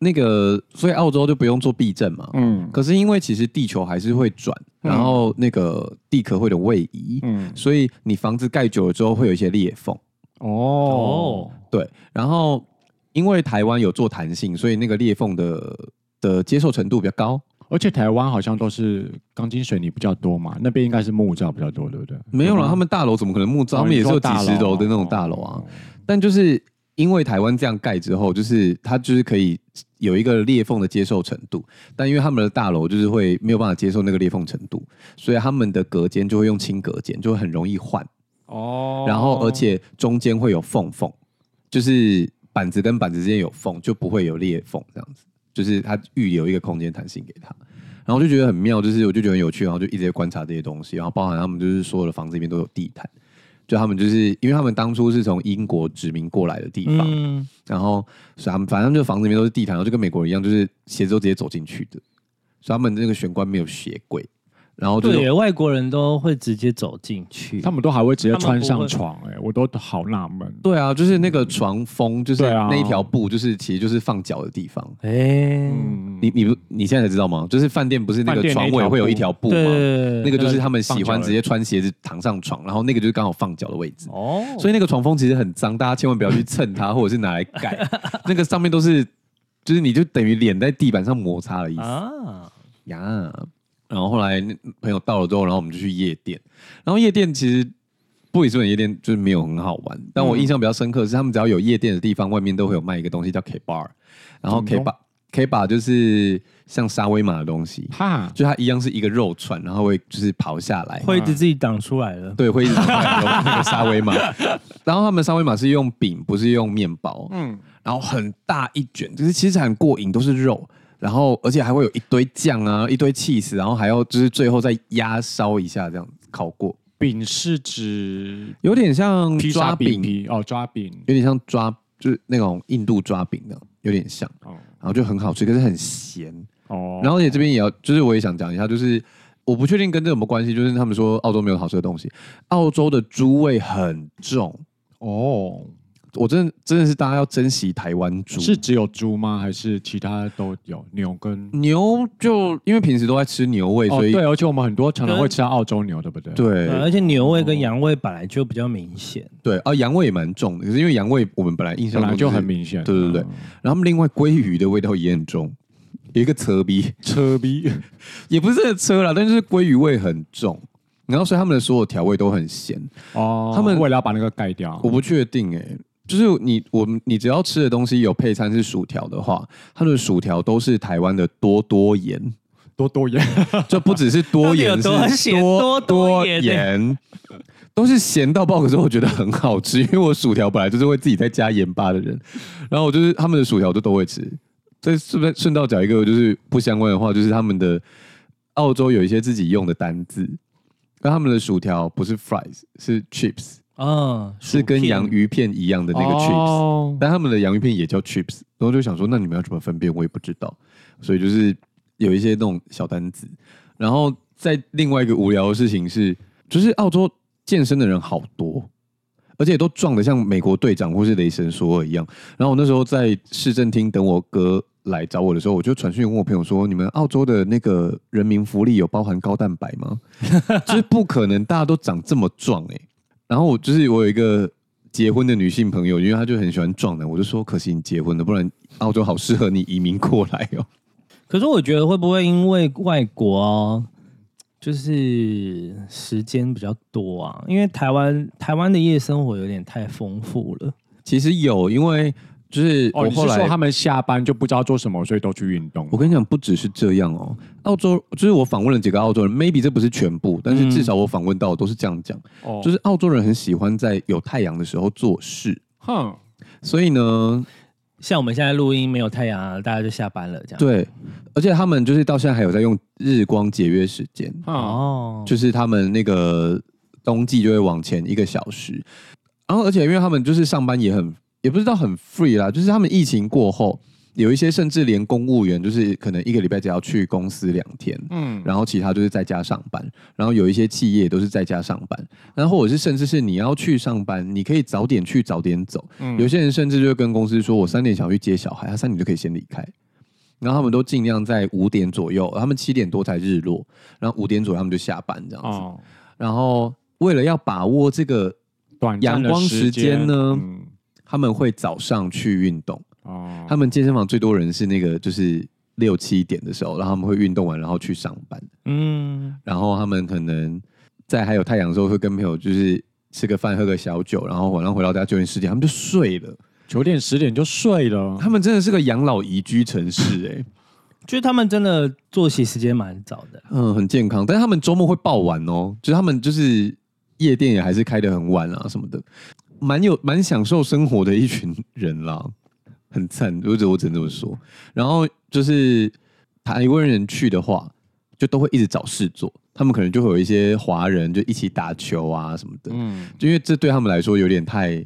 那个，所以澳洲就不用做避震嘛。嗯。可是因为其实地球还是会转，然后那个地壳会有位移。嗯。所以你房子盖久了之后会有一些裂缝。哦。对。然后因为台湾有做弹性，所以那个裂缝的的接受程度比较高。而且台湾好像都是钢筋水泥比较多嘛，那边应该是木造比较多，对不对？没有啦，他们大楼怎么可能木造？他们也是有几十楼的那种大楼啊。但就是。因为台湾这样盖之后，就是它就是可以有一个裂缝的接受程度，但因为他们的大楼就是会没有办法接受那个裂缝程度，所以他们的隔间就会用轻隔间，就会很容易换。哦。然后而且中间会有缝缝，就是板子跟板子之间有缝，就不会有裂缝这样子。就是他预留一个空间弹性给他，然后就觉得很妙，就是我就觉得很有趣，然后就一直在观察这些东西，然后包含他们就是所有的房子里面都有地毯。就他们就是，因为他们当初是从英国殖民过来的地方，嗯、然后所以他们反正就房子里面都是地毯，然后就跟美国人一样，就是鞋子都直接走进去的，所以他们那个玄关没有鞋柜。然后对，外国人都会直接走进去，他们都还会直接穿上床，哎，我都好纳闷。对啊，就是那个床封，就是那一条布，就是其实就是放脚的地方。哎，你你不你现在才知道吗？就是饭店不是那个床尾会有一条布吗？那个就是他们喜欢直接穿鞋子躺上床，然后那个就是刚好放脚的位置。哦，所以那个床封其实很脏，大家千万不要去蹭它，或者是拿来盖。那个上面都是，就是你就等于脸在地板上摩擦的意思啊呀。然后后来朋友到了之后，然后我们就去夜店。然后夜店其实布里斯本夜店就是没有很好玩，但我印象比较深刻的是，他们只要有夜店的地方，外面都会有卖一个东西叫 K bar。然后 K bar K bar 就是像沙威玛的东西，哈，就它一样是一个肉串，然后会就是刨下来，会一直自己挡出来的。对，会一直挡出来那个沙威玛。然后他们沙威玛是用饼，不是用面包。嗯，然后很大一卷，就是其实很过瘾，都是肉。然后，而且还会有一堆酱啊，一堆起司，然后还要就是最后再压烧一下，这样烤过。饼是指有点像抓饼哦，抓饼有点像抓，就是那种印度抓饼的，有点像。哦，然后就很好吃，可是很咸哦。然后也这边也要，就是我也想讲一下，就是我不确定跟这有没有关系，就是他们说澳洲没有好吃的东西，澳洲的猪味很重哦。我真的真的是大家要珍惜台湾猪，是只有猪吗？还是其他都有？牛跟牛就因为平时都在吃牛味，所以、哦、对，而且我们很多常常会吃到澳洲牛，对不对？对，对，而且牛味跟羊味本来就比较明显。对，啊，羊味也蛮重的，可是因为羊味我们本来印象中、就是、就很明显。对对对，嗯、然后另外鲑鱼的味道也很重，有一个车逼 车逼，也不是这个车啦，但是鲑鱼味很重。然后所以他们的所有调味都很咸哦，他们为了要把那个盖掉，我不确定哎、欸。就是你我们你只要吃的东西有配餐是薯条的话，它的薯条都是台湾的多多盐，多多盐，就不只是 多盐，是多多盐，都是咸到爆。可是我觉得很好吃，因为我薯条本来就是会自己再加盐巴的人，然后我就是他们的薯条就都会吃。这是不是顺道讲一个就是不相关的话，就是他们的澳洲有一些自己用的单字，那他们的薯条不是 fries 是 chips。啊，是跟洋芋片一样的那个 chips，、哦、但他们的洋芋片也叫 chips，然后就想说，那你们要怎么分辨？我也不知道，所以就是有一些那种小单子。然后在另外一个无聊的事情是，就是澳洲健身的人好多，而且都壮得像美国队长或是雷神索尔一样。然后我那时候在市政厅等我哥来找我的时候，我就传讯问我朋友说：“你们澳洲的那个人民福利有包含高蛋白吗？” 就是不可能，大家都长这么壮哎、欸。然后我就是我有一个结婚的女性朋友，因为她就很喜欢壮男，我就说可惜你结婚了，不然澳洲好适合你移民过来哦。可是我觉得会不会因为外国哦，就是时间比较多啊？因为台湾台湾的夜生活有点太丰富了。其实有，因为就是哦，我后来、你是说他们下班就不知道做什么，所以都去运动？我跟你讲，不只是这样哦。澳洲就是我访问了几个澳洲人，maybe 这不是全部，但是至少我访问到的都是这样讲，哦，就是澳洲人很喜欢在有太阳的时候做事，哼，所以呢，像我们现在录音没有太阳啊，大家就下班了这样。对，而且他们就是到现在还有在用日光节约时间，哦，哦，就是他们那个冬季就会往前一个小时，然后而且因为他们就是上班也很。也不知道很 free 啦，就是他们疫情过后，有一些甚至连公务员就是可能一个礼拜只要去公司两天，嗯，然后其他就是在家上班，然后有一些企业都是在家上班，然后或者是甚至是你要去上班，你可以早点去早点走，嗯，有些人甚至就会跟公司说，我三点想要去接小孩，他三点就可以先离开，然后他们都尽量在五点左右，他们七点多才日落，然后五点左右他们就下班这样子，哦，然后为了要把握这个短阳光时间呢。嗯他们会早上去运动。哦，他们健身房最多人是那个就是六七点的时候，然后他们会运动完然后去上班，嗯，然后他们可能在还有太阳的时候会跟朋友就是吃个饭喝个小酒，然后晚上回到家九点十点他们就睡了，九点十点就睡了，他们真的是个养老宜居城市哎、欸，就是他们真的作息时间蛮早的，嗯，很健康，但是他们周末会爆晚哦，就是他们就是夜店也还是开得很晚啊什么的。蛮有蛮享受生活的一群人啦，很惨，我只我只能这么说。然后就是台湾人去的话，就都会一直找事做。他们可能就会有一些华人就一起打球啊什么的。嗯，就因为这对他们来说有点太，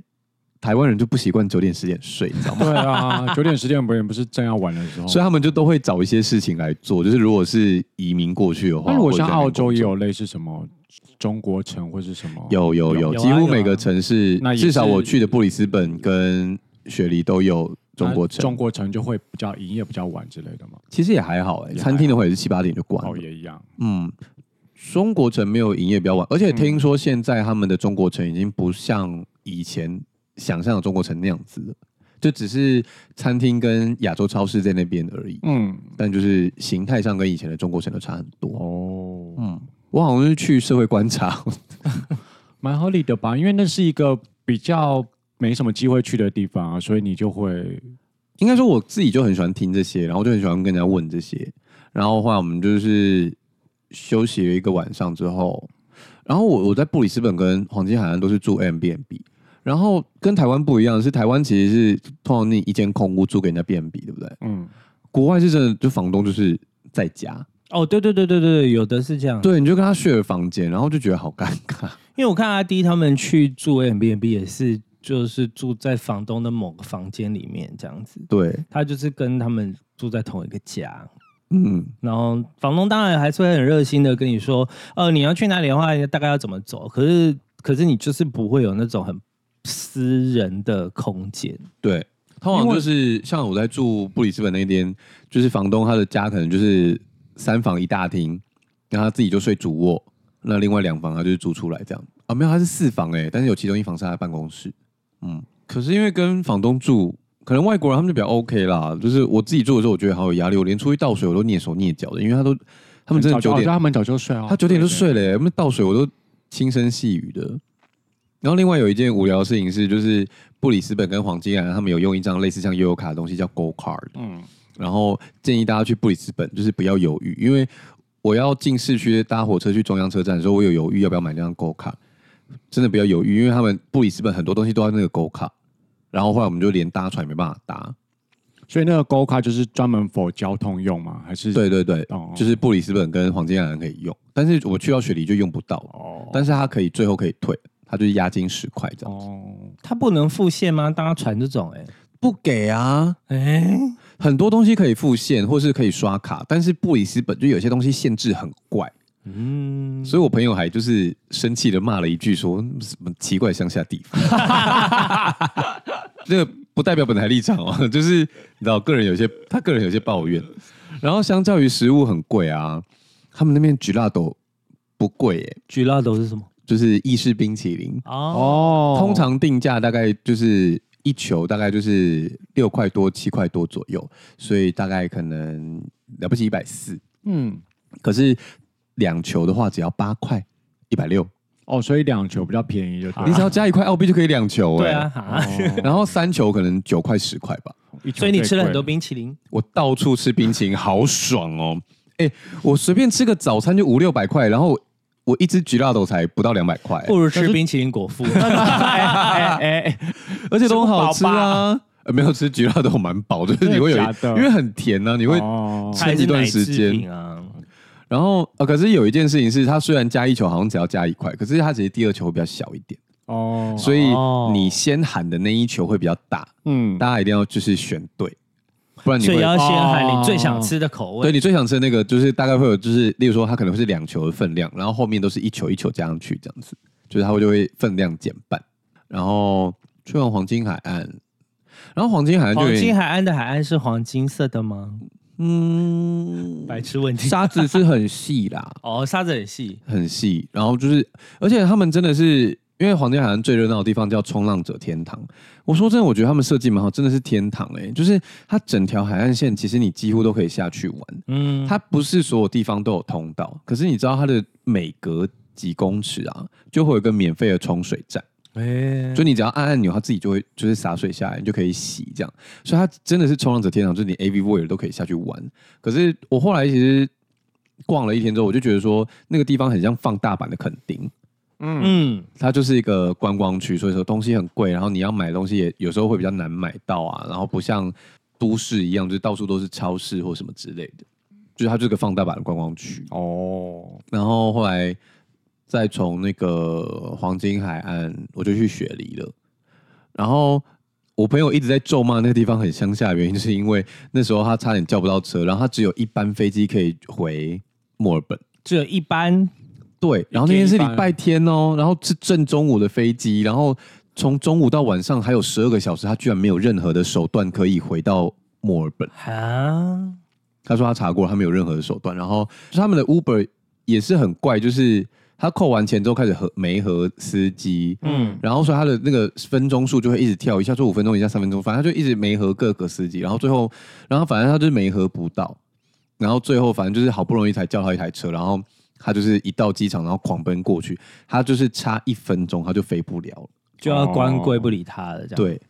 台湾人就不习惯九点十点睡，你知道吗？对啊，九点十点不也不是正要玩的时候，所以他们就都会找一些事情来做。就是如果是移民过去的话，那如果像澳洲也有类似什么？中国城或是什么？有有有，几乎每个城市，至少我去的布里斯本跟雪梨都有中国城。中国城就会比较营业比较晚之类的吗？其实也还好哎，餐厅的话也是七八点就关了。哦，也一样。嗯，中国城没有营业比较晚，而且听说现在他们的中国城已经不像以前想象的中国城那样子了，就只是餐厅跟亚洲超市在那边而已。嗯，但就是形态上跟以前的中国城都差很多。哦，嗯。我好像是去社会观察，蛮合理的吧？因为那是一个比较没什么机会去的地方啊，所以你就会，应该说我自己就很喜欢听这些，然后就很喜欢跟人家问这些。然后后来我们就是休息了一个晚上之后，然后我我在布里斯本跟黄金海岸都是住 Airbnb，然后跟台湾不一样，是台湾其实是通常那一间空屋租给人家 B&B，对不对？嗯，国外是真的，就房东就是在家。哦，对对对对对，有的是这样。对，你就跟他 share 房间，然后就觉得好尴尬。因为我看阿迪他们去住 Airbnb 也是，就是住在房东的某个房间里面这样子。对，他就是跟他们住在同一个家。嗯，然后房东当然还是会很热心的跟你说，呃，你要去哪里的话，大概要怎么走。可是，可是你就是不会有那种很私人的空间。对，通常就是像我在住布里斯本那边，就是房东他的家可能就是。三房一大厅，然后他自己就睡主卧，那另外两房他就是租出来这样啊，没有，他是四房哎，但是有其中一房是他的办公室，嗯，可是因为跟房东住，可能外国人他们就比较 OK 啦，就是我自己住的时候，我觉得好有压力，我连出去倒水我都蹑手蹑脚的，因为他都他们真的九点，他们早就睡啊，他九点就睡了，他们倒水我都轻声细语的。然后另外有一件无聊的事情是，就是布里斯本跟黄金兰他们有用一张类似像悠游卡的东西叫 Go Card，嗯。然后建议大家去布里斯本，就是不要犹豫，因为我要进市区搭火车去中央车站的时候，我有犹豫要不要买那张 Go 卡，真的不要犹豫，因为他们布里斯本很多东西都要那个 Go 卡，然后后来我们就连搭船也没办法搭，所以那个 Go 卡就是专门 for 交通用吗？还是？对对对，哦、就是布里斯本跟黄金海岸可以用，但是我去到雪梨就用不到，哦，但是它可以最后可以退，它就是押金十块这样子，哦，它不能付现吗？搭船这种、欸，哎，不给啊，哎。很多东西可以付现，或是可以刷卡，但是布里斯本就有些东西限制很怪，嗯，所以我朋友还就是生气的骂了一句说，说什么奇怪乡下地方，这个不代表本台立场哦，就是你知道个人有些他个人有些抱怨，然后相较于食物很贵啊，他们那边 Gelato 不贵耶，Gelato 是什么？就是意式冰淇淋。哦，通常定价大概就是。一球大概就是六块多七块多左右，所以大概可能了不起一百四。嗯，可是两球的话只要八块，一百六。哦，所以两球比较便宜就你只要加一块澳币就可以两球哎、对啊，啊然后三球可能九块十块吧。所以你吃了很多冰淇淋，我到处吃冰淇淋，好爽哦！哎、我随便吃个早餐就五六百块，然后我一只 gelato 才不到两百块，不如吃冰淇淋果腹。哎哎，而且都很好吃啊。呃，没有吃 gelato 蛮饱，就是你会有因为很甜呢、啊，你会哦。吃一段时间。啊。然后呃，可是有一件事情是，它虽然加一球好像只要加一块，可是它其实第二球会比较小一点，哦，所以哦。你先喊的那一球会比较大，嗯，大家一定要就是选对，不然你会所以要先喊你最想吃的口味。对你最想吃的那个，就是大概会有，就是例如说它可能会是两球的分量，然后后面都是一球一球加上去这样子，就是它会就会分量减半。然后去完黄金海岸，然后黄金海岸就有黄金海岸的海岸是黄金色的吗？嗯，白痴问题。沙子是很细啦，哦，沙子很细。很细，然后就是，而且他们真的是，因为黄金海岸最热闹的地方叫冲浪者天堂。我说真的，我觉得他们设计蛮好，真的是天堂哎、就是它整条海岸线，其实你几乎都可以下去玩。嗯，它不是所有地方都有通道，可是你知道它的每隔几公尺啊，就会有一个免费的冲水站，哎，就你只要按按钮，它自己就会就是洒水下来，你就可以洗这样。所以它真的是冲浪者天堂，就是你 AV Voyeur 都可以下去玩。可是我后来其实逛了一天之后，我就觉得说那个地方很像放大版的垦丁。嗯，它就是一个观光区，所以说东西很贵，然后你要买东西也有时候会比较难买到啊，然后不像都市一样，就是到处都是超市或什么之类的，就是它就是个放大版的观光区。哦，然后后来再从那个黄金海岸，我就去雪梨了。然后我朋友一直在咒骂那个地方很乡下的原因，就是因为那时候他差点叫不到车，然后他只有一班飞机可以回墨尔本。只有一般对，然后那天是礼拜天哦，然后是正中午的飞机，然后从中午到晚上还有十二个小时，他居然没有任何的手段可以回到墨尔本。啊，他说他查过，他没有任何的手段。然后他们的 Uber 也是很怪，就是他扣完钱之后开始和没和司机，嗯，然后说他的那个分钟数就会一直跳，一下说五分钟，一下三分钟，反正他就一直没和各个司机。然后最后，然后反正他就是没和不到，然后最后反正就是好不容易才叫到一台车，然后。他就是一到机场，然后狂奔过去，他就是差一分钟，他就飞不了了，就要关柜不理他了，这样。对，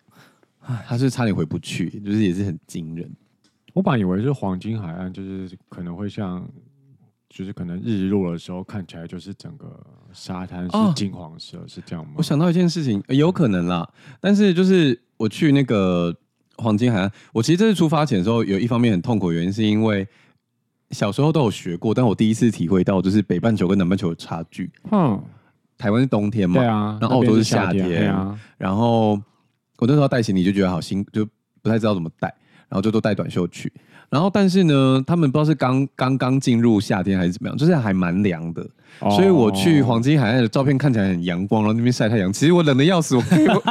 他是差点回不去，就是也是很惊人。我本来以为是黄金海岸，就是可能会像，就是可能日落的时候看起来就是整个沙滩是金黄色，哦、是这样吗？我想到一件事情，有可能啦，但是就是我去那个黄金海岸，我其实这次出发前的时候，有一方面很痛苦原因是因为。小时候都有学过，但我第一次体会到就是北半球跟南半球的差距。嗯，台湾是冬天嘛，对啊，然后澳洲是夏天。然后我那时候带行李就觉得好辛，就不太知道怎么带，然后就都带短袖去。然后但是呢，他们不知道是刚刚刚进入夏天还是怎么样，就是还蛮凉的。哦、所以我去黄金海岸的照片看起来很阳光，然后那边晒太阳。其实我冷的要死，我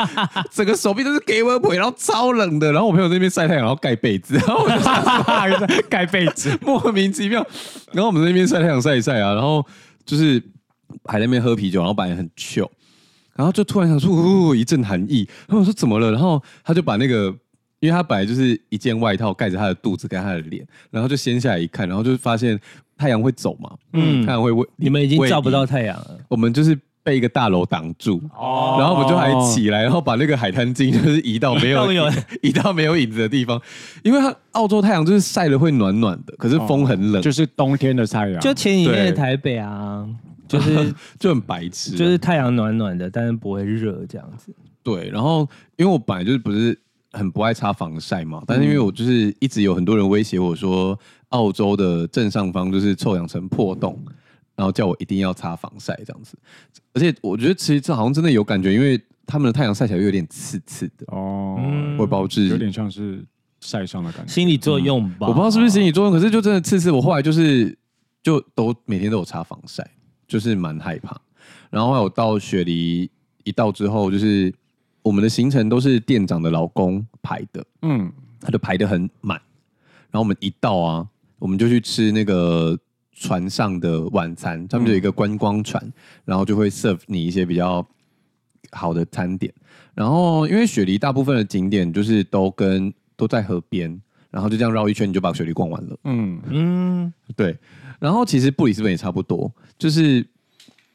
整个手臂都是给我腿，然后超冷的。然后我朋友在那边晒太阳，然后盖被子，然后我就盖被子，莫名其妙。然后我们在那边晒太阳晒一晒啊，然后就是还在那边喝啤酒，然后本来很 chill，然后就突然想说，呜，一阵寒意。然后我说怎么了？然后他就把那个。因为他本来就是一件外套盖着他的肚子跟他的脸，然后就掀下来一看，然后就发现太阳会走嘛，嗯，太阳会为你们已经照不到太阳了，我们就是被一个大楼挡住，哦，然后我们就还起来，然后把那个海滩镜就是移到没 有移到没有影子的地方，因为它澳洲太阳就是晒了会暖暖的，可是风很冷，哦、就是冬天的太阳，就前几天的台北啊，就是 就很白痴、啊，就是太阳暖暖的，但是不会热这样子，对，然后因为我本来就是不是。很不爱擦防晒嘛，但是因为我就是一直有很多人威胁我说，澳洲的正上方就是臭氧层破洞，然后叫我一定要擦防晒这样子。而且我觉得其实这好像真的有感觉，因为他们的太阳晒起来有点刺刺的哦，会包致有点像是晒伤的感觉，心理作用吧、嗯？我不知道是不是心理作用，可是就真的刺刺。我后来就是就都每天都有擦防晒，就是蛮害怕。然后后来我到雪梨一到之后，就是。我们的行程都是店长的老公排的，嗯，他就排的很满。然后我们一到啊，我们就去吃那个船上的晚餐，他们就有一个观光船，然后就会 serve 你一些比较好的餐点。然后因为雪梨大部分的景点就是都跟都在河边，然后就这样绕一圈，你就把雪梨逛完了。嗯嗯，对。然后其实布里斯本也差不多，就是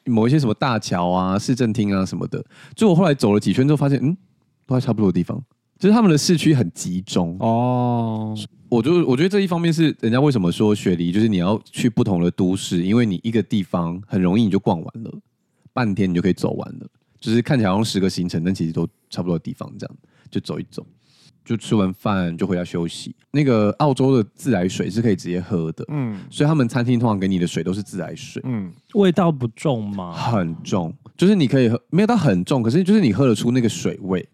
某一些什么大桥啊、市政厅啊什么的。就我后来走了几圈之后，发现嗯，都在差不多的地方，就是他们的市区很集中哦。我就我觉得这一方面是人家为什么说雪梨就是你要去不同的都市，因为你一个地方很容易你就逛完了，半天你就可以走完了。就是看起来好像十个行程，但其实都差不多的地方，这样就走一走。就吃完饭就回家休息。那个澳洲的自来水是可以直接喝的，嗯，所以他们餐厅通常给你的水都是自来水，嗯，味道不重吗？很重，就是你可以喝，没有到很重，可是就是你喝得出那个水味。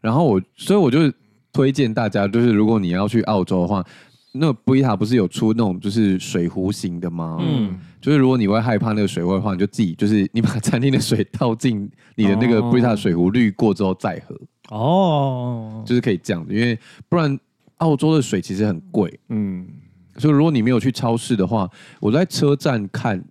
然后我，所以我就推荐大家，就是如果你要去澳洲的话，那个 Brita 不是有出那种就是水壶型的吗？嗯，就是如果你会害怕那个水味的话，你就自己就是你把餐厅的水 倒进你的那个 Brita 水壶滤过之后再喝。哦，就是可以这样子，因为不然澳洲的水其实很贵，嗯，所以如果你没有去超市的话，我在车站看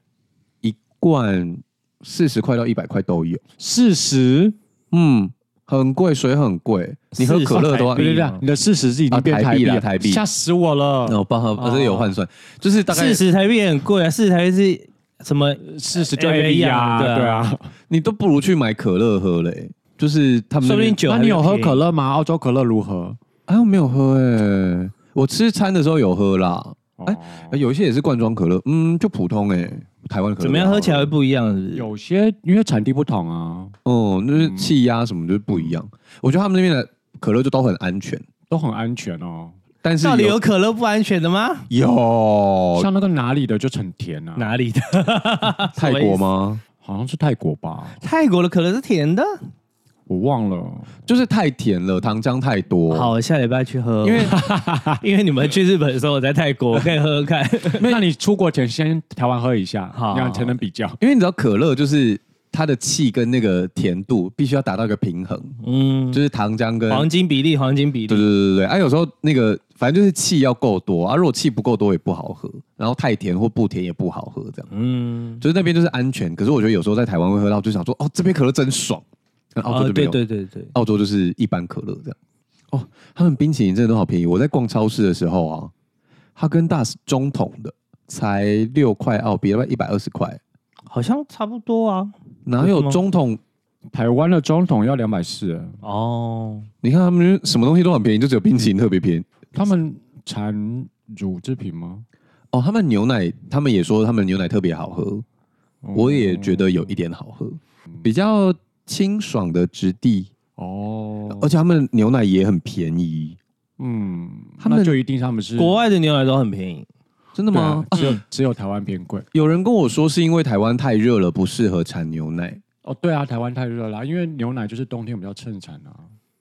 一罐四十块到一百块都有，四十，嗯，很贵，水很贵，你喝可乐的话，对对对，你的四十是已经变台币了，台币，吓死我了，哦，包括这有换算，就是大概四十台币也很贵啊，四十台币是什么四十就 A 啊，对啊，你都不如去买可乐喝嘞。就是他们，说不定酒。那你有喝可乐吗？澳洲可乐如何？哎，我没有喝哎。我吃餐的时候有喝啦。哎，有一些也是罐装可乐，嗯，就普通哎。台湾可乐怎么样？喝起来会不一样？有些因为产地不同啊。哦，那是气压什么就是不一样。我觉得他们那边的可乐就都很安全，都很安全哦。但是到底有可乐不安全的吗？有，像那个哪里的就很甜啊。哪里的？泰国吗？好像是泰国吧。泰国的可乐是甜的。我忘了，就是太甜了，糖浆太多。好，下礼拜去喝，因为 因为你们去日本的时候我在泰国，我可以喝喝看。那你出国前先台湾喝一下，好，这样才能比较。因为你知道可乐就是它的气跟那个甜度必须要达到一个平衡，嗯，就是糖浆跟黄金比例，黄金比例。对对对对对，啊，有时候那个反正就是气要够多啊，如果气不够多也不好喝，然后太甜或不甜也不好喝，这样。嗯，就是那边就是安全，可是我觉得有时候在台湾会喝到，就想说哦，这边可乐真爽。澳洲就没有，对对对对，澳洲就是一般可乐这样。哦，他们冰淇淋真的都好便宜。我在逛超市的时候啊，哈根达斯中桶的才六块澳币，要一百二十块，好像差不多啊。哪有中桶？台湾的中桶要两百四哦。你看他们什么东西都很便宜，就只有冰淇淋特别便宜。他们产乳制品吗？哦，他们牛奶，他们也说他们牛奶特别好喝。我也觉得有一点好喝，比较。清爽的质地哦，而且他们牛奶也很便宜。嗯，他们就一定他们是国外的牛奶都很便宜，真的吗？只有只有台湾偏贵。有人跟我说是因为台湾太热了，不适合产牛奶。哦，对啊，台湾太热了，因为牛奶就是冬天比较盛产啊。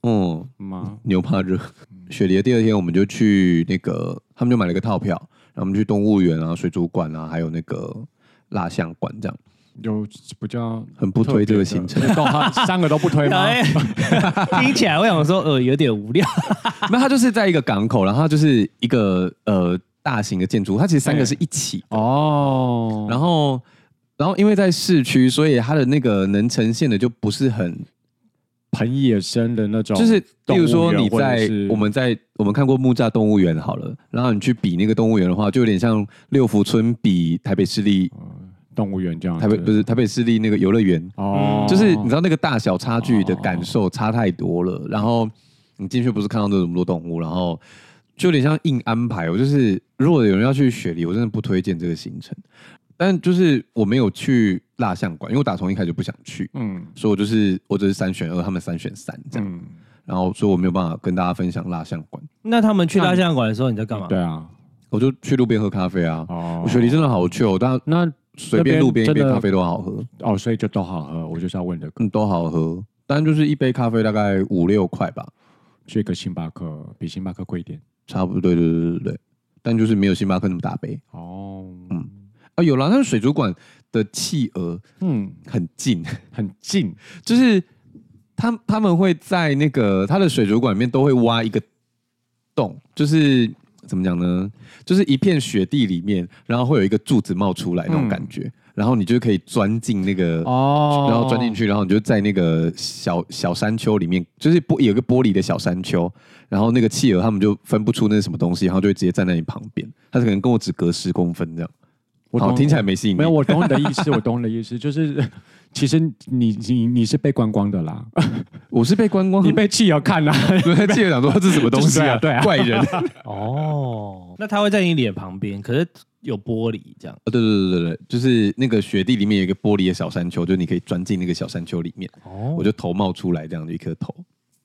嗯吗？牛怕热。雪梨的第二天，我们就去那个，他们就买了个套票，然后我们去动物园啊、水族馆啊，还有那个蜡像馆这样。有比较很不推这个行程，三个都不推吗？听起来我想说，呃，有点无聊。那它就是在一个港口，然后它就是一个呃大型的建筑，它其实三个是一起哦。然后，然后因为在市区，所以它的那个能呈现的就不是很很野生的那种。就是，比如说你在我们在我们看过木栅动物园好了，然后你去比那个动物园的话，就有点像六福村比台北市立。动物园这样，台北不是台北市立那个游乐园哦，就是你知道那个大小差距的感受差太多了。然后你进去不是看到那么多动物，然后就有点像硬安排。我就是如果有人要去雪梨，我真的不推荐这个行程。但就是我没有去蜡像馆，因为我打从一开始就不想去，嗯，所以我就是我只是三选二，他们三选三这样。嗯、然后所以我没有办法跟大家分享蜡像馆。那他们去蜡像馆的时候你在干嘛？对啊，我就去路边喝咖啡啊。哦，我雪梨真的好 chill，但那。随便路边一杯咖啡都好喝哦，所以就都好喝。我就是要问这个，嗯，都好喝，但就是一杯咖啡大概五六块吧。去个星巴克比星巴克贵一点，差不多。对对对对对，但就是没有星巴克那么大杯哦。嗯啊，有了，但是水族馆的企鹅，嗯，很近很近，就是他他们会在那个他的水族馆里面都会挖一个洞，就是。怎么讲呢？就是一片雪地里面，然后会有一个柱子冒出来那种感觉，嗯、然后你就可以钻进那个哦，然后钻进去，然后你就在那个小小山丘里面，就是玻有一个玻璃的小山丘，然后那个企鹅他们就分不出那是什么东西，然后就会直接站在你旁边，它可能跟我只隔十公分这样。我懂，听起来没吸引力。没有，我懂你的意思，我懂你的意思，就是其实你你你是被观光的啦，我是被观光，你被企鹅看啦，被企鹅讲说这是什么东西啊？对啊，怪人。哦，那他会在你脸旁边，可是有玻璃这样。对对对对对，就是那个雪地里面有一个玻璃的小山丘，就你可以钻进那个小山丘里面。哦，我就头冒出来这样的一颗头，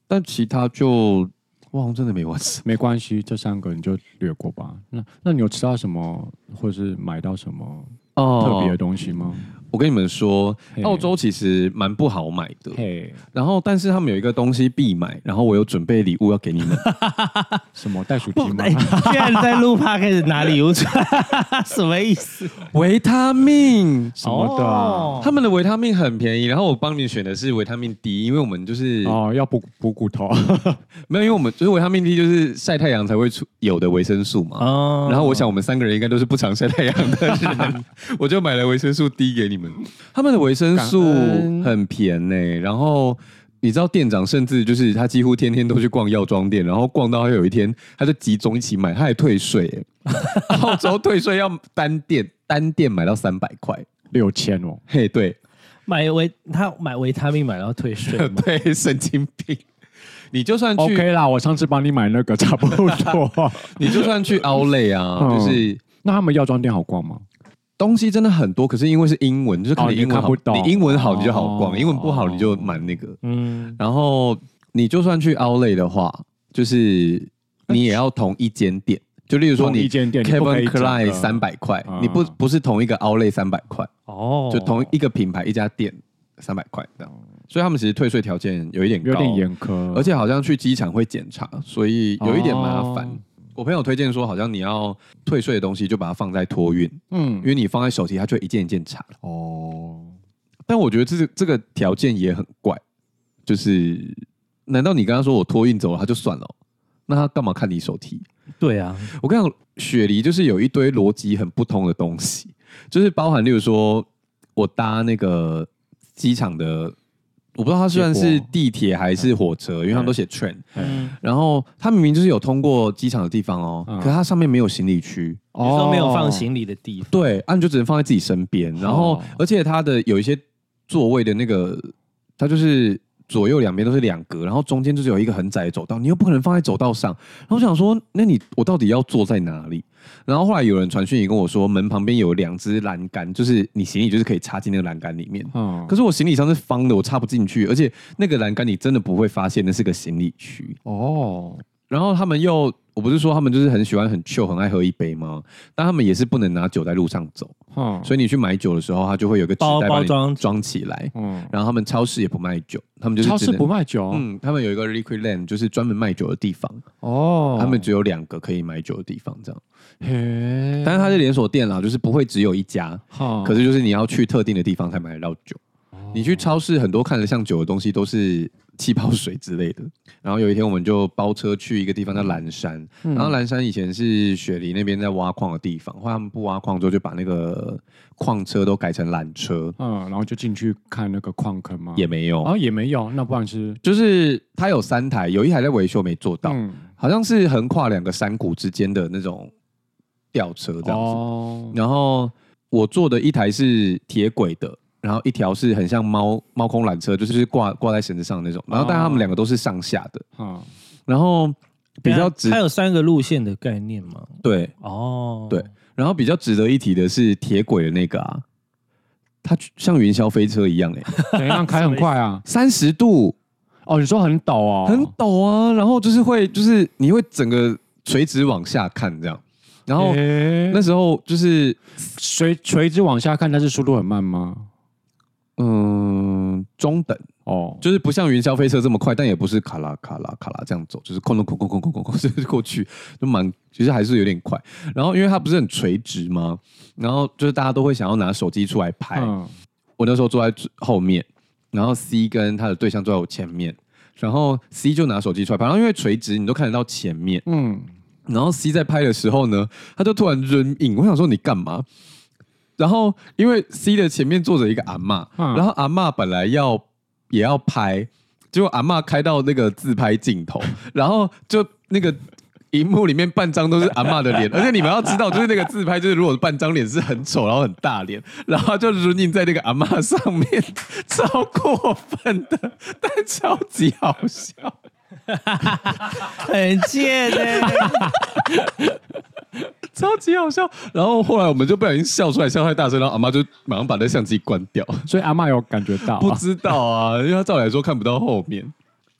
但其他就。哇，真的没关系，没关系，这三个你就略过吧。那那你有吃到什么，或者是买到什么特别的东西吗？哦我跟你们说，澳洲其实蛮不好买的。嘿，然后但是他们有一个东西必买，然后我有准备礼物要给你们。什么袋鼠皮吗？居然在录 Podcast 开始拿礼物出来，什么意思？维他命什么的、啊，他们的维他命很便宜。然后我帮你选的是维他命 D，因为我们就是哦要补补骨头，没有，因为我们就是维他命 D 就是晒太阳才会出有的维生素嘛。哦，然后我想我们三个人应该都是不常晒太阳的人，我就买了维生素 D 给你们。他们的维生素很便宜，欸，然后你知道店长甚至就是他几乎天天都去逛药妆店，然后逛到有一天他就集中一起买，他还退税，欸，澳洲退税要单店单店买到三百块。六千哦，嘿对，买维他买维他命买到退税，对，神经病，你就算去 OK 啦，我上次帮你买那个差不多，你就算去 Outlet 啊，嗯，就是那他们药妆店好逛吗？东西真的很多，可是因为是英文，就是可能英文好，哦、你，你英文好你就好逛，哦、英文不好你就蛮那个。嗯，然后你就算去 Outlet 的话，就是你也要同一间店，就例如说你 Kevin Klein 三百块，你不不是同一个 Outlet 三百块哦，就同一个品牌一家店三百块这样，所以他们其实退税条件有一点高，有点严苛，而且好像去机场会检查，所以有一点麻烦。哦我朋友推荐说，好像你要退税的东西就把它放在托运，嗯，因为你放在手提，它就会一件一件查。哦，但我觉得这是这个条件也很怪，就是难道你跟他说我托运走了他就算了，那他干嘛看你手提？对啊，我跟你讲，雪梨就是有一堆逻辑很不通的东西，就是包含例如说我搭那个机场的。我不知道他算是地铁还是火车，因为他们都写 train。嗯，然后它明明就是有通过机场的地方哦，可是它上面没有行李区，哦，没有放行李的地方。对，啊，你就只能放在自己身边。然后，而且它的有一些座位的那个，它就是左右两边都是两格，然后中间就是有一个很窄的走道，你又不可能放在走道上。然后我想说，那你我到底要坐在哪里？然后后来有人传讯也跟我说，门旁边有两只栏杆，就是你行李就是可以插进那个栏杆里面。嗯，可是我行李箱是方的，我插不进去，而且那个栏杆你真的不会发现那是个行李区。哦，然后他们又。我不是说他们就是很喜欢很 chill 很爱喝一杯吗？但他们也是不能拿酒在路上走，嗯，所以你去买酒的时候，他就会有个纸袋包装。装起来，嗯，然后他们超市也不卖酒，他们就是超市不卖酒，嗯，他们有一个 Liquid Land 就是专门卖酒的地方，哦，他们只有两个可以买酒的地方，这样，嘿，但是它是连锁店啦，就是不会只有一家，哈，可是就是你要去特定的地方才买得到酒，哦，你去超市很多看着像酒的东西都是。气泡水之类的，然后有一天我们就包车去一个地方叫蓝山，嗯、然后蓝山以前是雪梨那边在挖矿的地方，后来他们不挖矿之后就把那个矿车都改成缆车，嗯，然后就进去看那个矿坑吗？也没有。啊，也没有，那不然是？就是它有三台，有一台在维修没做到，嗯、好像是横跨两个山谷之间的那种吊车这样子，哦、然后我坐的一台是铁轨的。然后一条是很像猫猫空缆车，就是挂挂在绳子上那种。然后但他们两个都是上下的。嗯。然后比较值，它有三个路线的概念吗？对。哦。对。然后比较值得一提的是铁轨的那个啊，它像云霄飞车一样哎、欸，怎样开很快啊？三十度。哦，你说很陡啊？很陡啊。然后就是会，就是你会整个垂直往下看这样。然后那时候就是垂垂直往下看，但是速度很慢吗？嗯，中等哦，就是不像云霄飞车这么快，但也不是卡拉卡拉卡拉这样走，就是空空空空空空空就是过去，就蛮其实还是有点快。然后因为它不是很垂直吗？然后就是大家都会想要拿手机出来拍。嗯、我那时候坐在后面，然后 C 跟他的对象坐在我前面，然后 C 就拿手机出来拍。然后因为垂直，你都看得到前面。嗯，然后 C 在拍的时候呢，他就突然扔影。我想说你干嘛？然后，因为 C 的前面坐着一个阿嬷，嗯、然后阿嬷本来要也要拍，结果阿嬷开到那个自拍镜头，然后就那个荧幕里面半张都是阿嬷的脸，而且你们要知道，就是那个自拍，就是如果半张脸是很丑，然后很大脸，然后就 running 印在那个阿嬷上面，超过分的，但超级好笑，很贱的，超级好笑。然后后来我们就不小心笑出来，笑太大声，然后阿妈就马上把那相机关掉。所以阿妈有感觉到、啊？不知道啊，因为他照理来说看不到后面。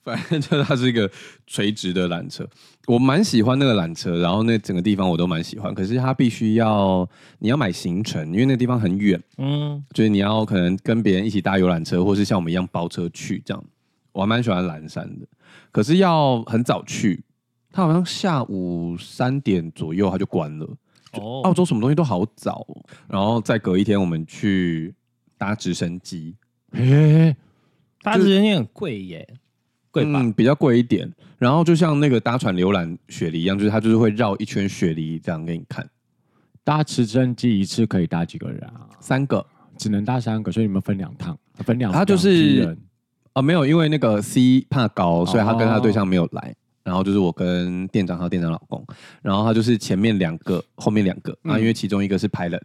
反正就是它是一个垂直的缆车，我蛮喜欢那个缆车，然后那整个地方我都蛮喜欢。可是它必须要你要买行程，因为那个地方很远，嗯，就是你要可能跟别人一起搭游览车，或是像我们一样包车去这样。我还蛮喜欢蓝山的，可是要很早去，它好像下午三点左右他就关了。哦，澳洲什么东西都好早，然后再隔一天我们去搭直升机，嘿，搭直升机很贵耶。贵嗯，比较贵一点。然后就像那个搭船浏览雪梨一样，就是他就是会绕一圈雪梨这样给你看。搭直升机一次可以搭几个人啊？三个，只能搭三个，所以你们分两趟，分两。他就是哦，没有，因为那个 C 怕高，所以他跟他对象没有来。哦、然后就是我跟店长和店长老公，然后他就是前面两个，后面两个。啊、嗯，因为其中一个是 pilot，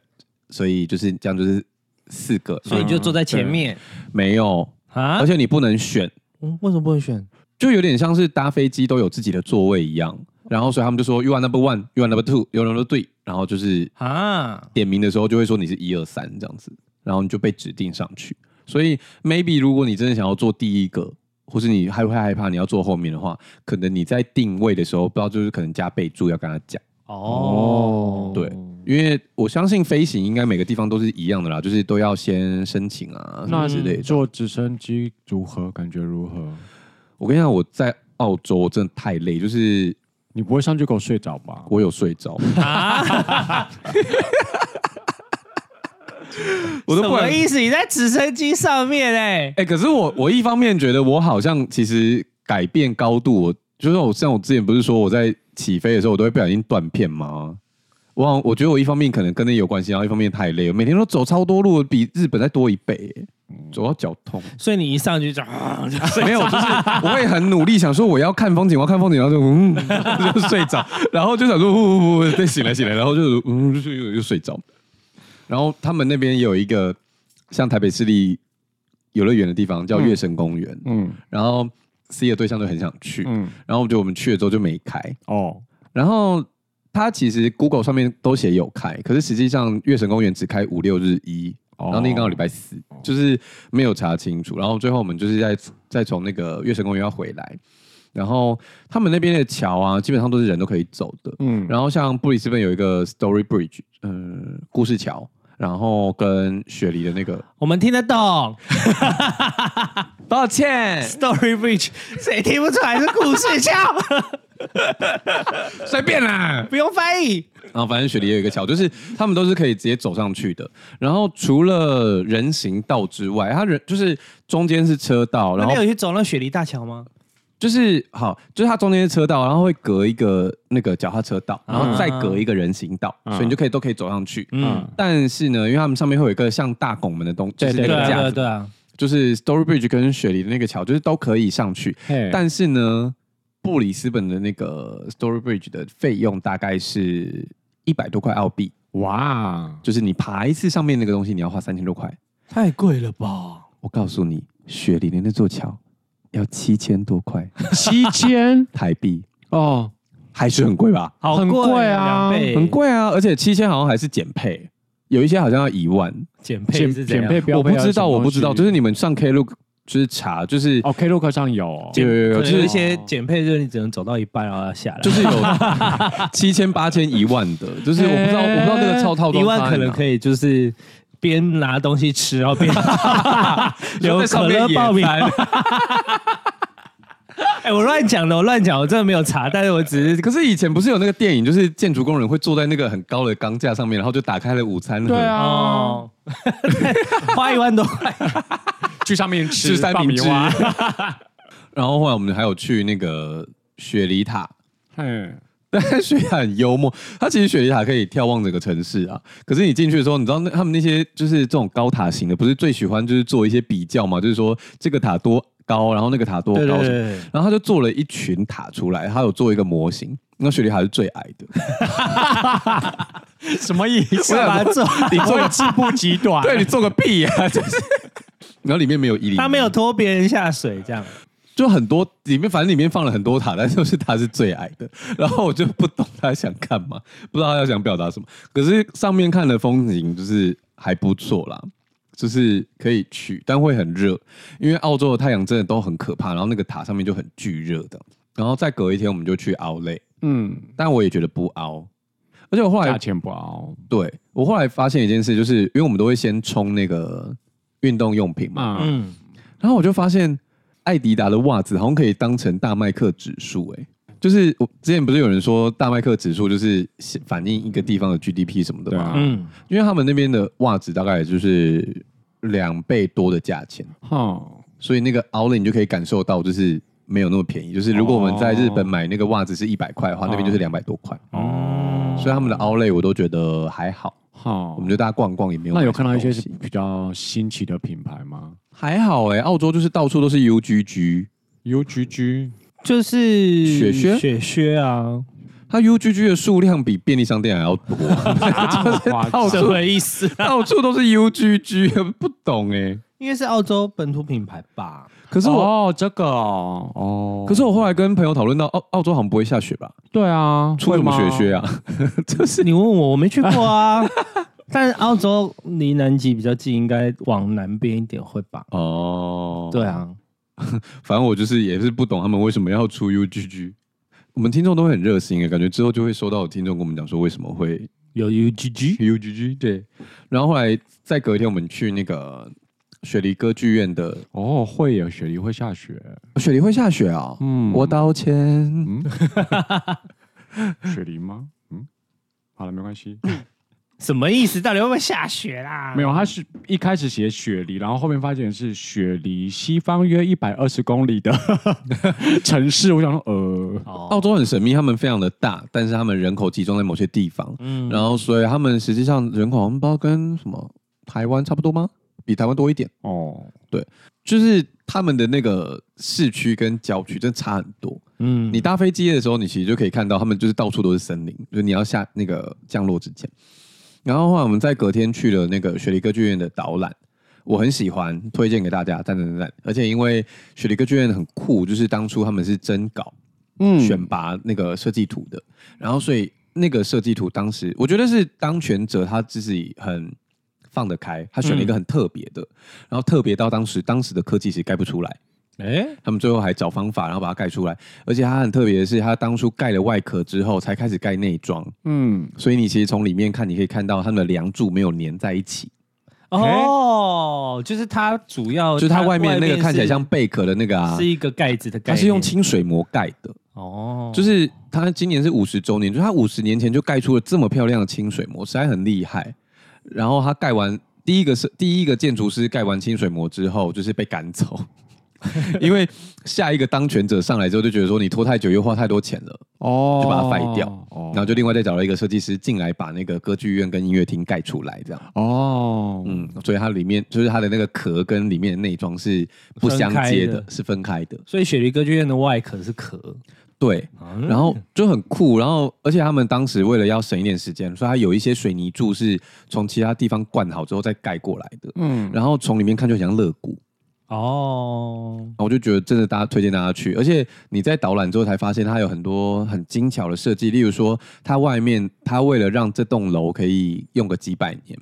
所以就是这样，就是四个，所以你就坐在前面。嗯、没有啊，而且你不能选。嗯，为什么不能选？就有点像是搭飞机都有自己的座位一样，然后所以他们就说 You are number one, you are number two, you are number three，然后就是啊，点名的时候就会说你是一二三这样子，然后你就被指定上去。所以 maybe 如果你真的想要坐第一个，或是你还会害怕你要坐后面的话，可能你在定位的时候不知道就是可能加备注要跟他讲哦，对，因为我相信飞行应该每个地方都是一样的啦，就是都要先申请啊什么之类的。坐直升机如何？感觉如何？我跟你讲，我在澳洲真的太累，就是你不会上去给我睡着吧？我有睡着。我都不好意思？你在直升机上面哎、欸、哎、欸，可是我我一方面觉得我好像其实改变高度，我就是我像我之前不是说我在起飞的时候我都会不小心断片吗？我我觉得我一方面可能跟那有关系，然后一方面太累，我每天都走超多路，比日本再多一倍、欸。走到脚痛，所以你一上去就啊，没有，就是我会很努力想说我要看风景，我要看风景，然后就嗯就睡着，然后就想说呜呜呜，再醒来醒来，然后就嗯就又又睡着。然后他们那边有一个像台北市立游乐园的地方叫月神公园，嗯，然后 C 的对象就很想去，嗯，然后就我们去了之后就没开。哦，然后他其实 Google 上面都写有开，可是实际上月神公园只开五六日一。然后那天刚好礼拜四，就是没有查清楚。然后最后我们就是在再从那个月神公园要回来，然后他们那边的桥啊，基本上都是人都可以走的。嗯，然后像布里斯本有一个 Story Bridge，嗯，故事桥，然后跟雪梨的那个，我们听得懂。抱歉，Story Bridge，谁听不出来是故事桥？随便啦，不用翻译。然后反正雪梨有一个桥，就是他们都是可以直接走上去的。然后除了人行道之外，它人就是中间是车道。然后你有去走那雪梨大桥吗？就是好，就是它中间是车道，然后会隔一个那个脚踏车道，然后再隔一个人行道，嗯、所以你就可以都可以走上去。嗯。但是呢，因为他们上面会有一个像大拱门的东西，就是那个架子，对，对，对，对啊，就是 Story Bridge 跟雪梨的那个桥，就是都可以上去。嘿但是呢。布里斯本的那个 Story Bridge 的费用大概是一百多块澳币，哇！就是你爬一次上面那个东西，你要花三千多块，太贵了吧？我告诉你，雪梨的那座桥要七千多块，七千？台币。哦，还是很贵吧？好贵很贵啊，很贵啊！而且七千好像还是减配，有一些好像要一万。减配是怎样？减配我不知道，我不知道，就是你们上 Klook。就是查，就是哦，Klook 上有，有有有，就是一些减配，就是你只能走到一半然后要下来，就是有 七千、八千、一万的，就是我不知道，我不知道这个超套装，一万可能可以，就是边拿东西吃，然后边有可乐爆米。花。哎，我乱讲的，我乱讲，我真的没有查，但是我只是，可是以前不是有那个电影，就是建筑工人会坐在那个很高的钢架上面，然后就打开了午餐盒，对啊，花一万多块。去上面吃三明治，然后后来我们还有去那个雪梨塔，嗯，但雪梨塔很幽默，它其实雪梨塔可以眺望整个城市啊。可是你进去的时候，你知道那他们那些就是这种高塔型的，不是最喜欢就是做一些比较嘛？就是说这个塔多高，然后那个塔多高，对对对对，然后他就做了一群塔出来，他有做一个模型，那雪梨塔是最矮的。什么意思？你做个计步极短，对你做个屁呀、啊！就是，然后里面没有伊犁，他没有拖别人下水，这样就很多里面，反正里面放了很多塔，但是就是他是最矮的。然后我就不懂他想干嘛，不知道他要想表达什么。可是上面看的风景就是还不错啦，就是可以去，但会很热，因为澳洲的太阳真的都很可怕。然后那个塔上面就很巨热的。然后再隔一天，我们就去奥莱，嗯，但我也觉得不凹。而且我后来价钱不凹，对，我后来发现一件事，就是因为我们都会先冲那个运动用品嘛，嗯，然后我就发现爱迪达的袜子好像可以当成大麦克指数，哎，就是我之前不是有人说大麦克指数就是反映一个地方的 GDP 什么的吗？嗯，因为他们那边的袜子大概也就是两倍多的价钱，哦，所以那个 Outlet 你就可以感受到就是没有那么便宜，就是如果我们在日本买那个袜子是一百块的话，那边就是两百多块，哦。所以他们的 Outlet 我都觉得还好，好，我们就大家逛逛也没有。那有看到一些是比较新奇的品牌吗？还好哎、欸，澳洲就是到处都是 UGG，UGG 就是雪靴，雪靴啊。它 UGG 的数量比便利商店还要多，什么意思？到处都是 UGG，不懂哎、欸。应该是澳洲本土品牌吧？可是我哦，这个哦，哦，可是我后来跟朋友讨论到，澳澳洲好像不会下雪吧？对啊，出什么雪靴啊？就是你问我，我没去过啊。但澳洲离南极比较近，应该往南边一点会吧？哦，对啊，反正我就是也是不懂他们为什么要出 UGG。我们听众都会很热心诶，感觉之后就会收到有听众跟我们讲说为什么会有 UGG UGG 对，然后后来再隔一天我们去那个。雪梨歌剧院的哦，会有雪梨会下雪，雪梨会下雪啊、哦！嗯，我道歉。嗯、雪梨吗？嗯，好了，没关系。什么意思？到底会不会下雪啦？没有，他是一开始写雪梨，然后后面发现是雪梨西方约一百二十公里的 城市。我想说，呃，澳洲很神秘，他们非常的大，但是他们人口集中在某些地方。嗯，然后所以他们实际上人口好像不知道跟什么台湾差不多吗？比台湾多一点哦，对，就是他们的那个市区跟郊区真的差很多。嗯，你搭飞机的时候，你其实就可以看到他们就是到处都是森林，就是你要下那个降落之前。然后后来我们在隔天去了那个雪梨歌剧院的导览，我很喜欢，推荐给大家，赞赞赞赞！而且因为雪梨歌剧院很酷，就是当初他们是征稿，嗯，选拔那个设计图的，然后所以那个设计图当时我觉得是当权者他自己很。放得开，他选了一个很特别的，嗯、然后特别到当时当时的科技其实盖不出来，哎、欸，他们最后还找方法，然后把它盖出来。而且它很特别的是，它当初盖了外壳之后，才开始盖内装。嗯，所以你其实从里面看，你可以看到它们的梁柱没有粘在一起。哦，就是它主要就是它外面那个看起来像贝壳的那个啊，是一个盖子的盖，它是用清水膜盖的。哦，就是它今年是五十周年，就是它五十年前就盖出了这么漂亮的清水膜，实在很厉害。然后他盖完第一个是第一个建筑师盖完清水膜之后，就是被赶走，因为下一个当权者上来之后就觉得说，你拖太久又花太多钱了，哦，就把它废掉，哦，然后就另外再找了一个设计师进来把那个歌剧院跟音乐厅盖出来，这样。哦，嗯，所以它里面就是它的那个壳跟里面的内装是不相接的，是分开的，所以雪梨歌剧院的外壳是壳。对，然后就很酷，然后而且他们当时为了要省一点时间，所以它有一些水泥柱是从其他地方灌好之后再盖过来的。嗯，然后从里面看就很像肋骨。哦，我就觉得真的大家推荐大家去，而且你在导览之后才发现它有很多很精巧的设计，例如说它外面它为了让这栋楼可以用个几百年，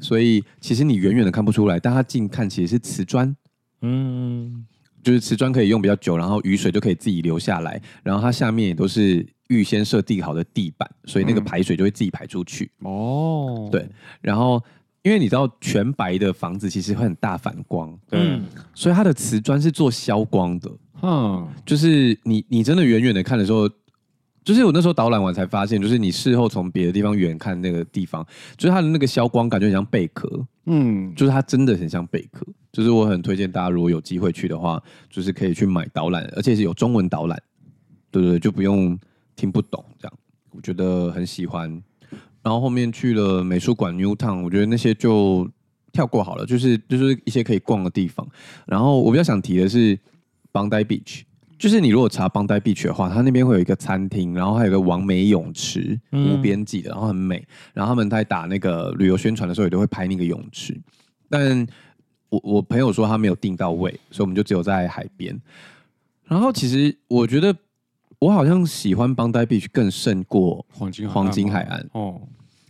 所以其实你远远的看不出来，但它近看其实是瓷砖。嗯。就是瓷砖可以用比较久，然后雨水就可以自己流下来，然后它下面也都是预先设定好的地板，所以那个排水就会自己排出去。哦，对，然后因为你知道全白的房子其实会很大反光，嗯，所以它的瓷砖是做消光的，嗯，就是你你真的远远的看的时候。就是我那时候导览完才发现，就是你事后从别的地方远看那个地方，就是它的那个消光感觉很像贝壳，嗯，就是它真的很像贝壳。就是我很推荐大家，如果有机会去的话，就是可以去买导览，而且是有中文导览，对对对，就不用听不懂这样，我觉得很喜欢。然后后面去了美术馆 Newtown，我觉得那些就跳过好了，就是就是一些可以逛的地方。然后我比较想提的是 Bondi Beach。就是你如果查邦代 beach 的话，它那边会有一个餐厅，然后还有个完美泳池，无边际的，然后很美。然后他们在打那个旅游宣传的时候，也都会拍那个泳池。但我我朋友说他没有订到位，所以我们就只有在海边。然后其实我觉得我好像喜欢邦代 beach 更胜过黄金黄金海岸哦。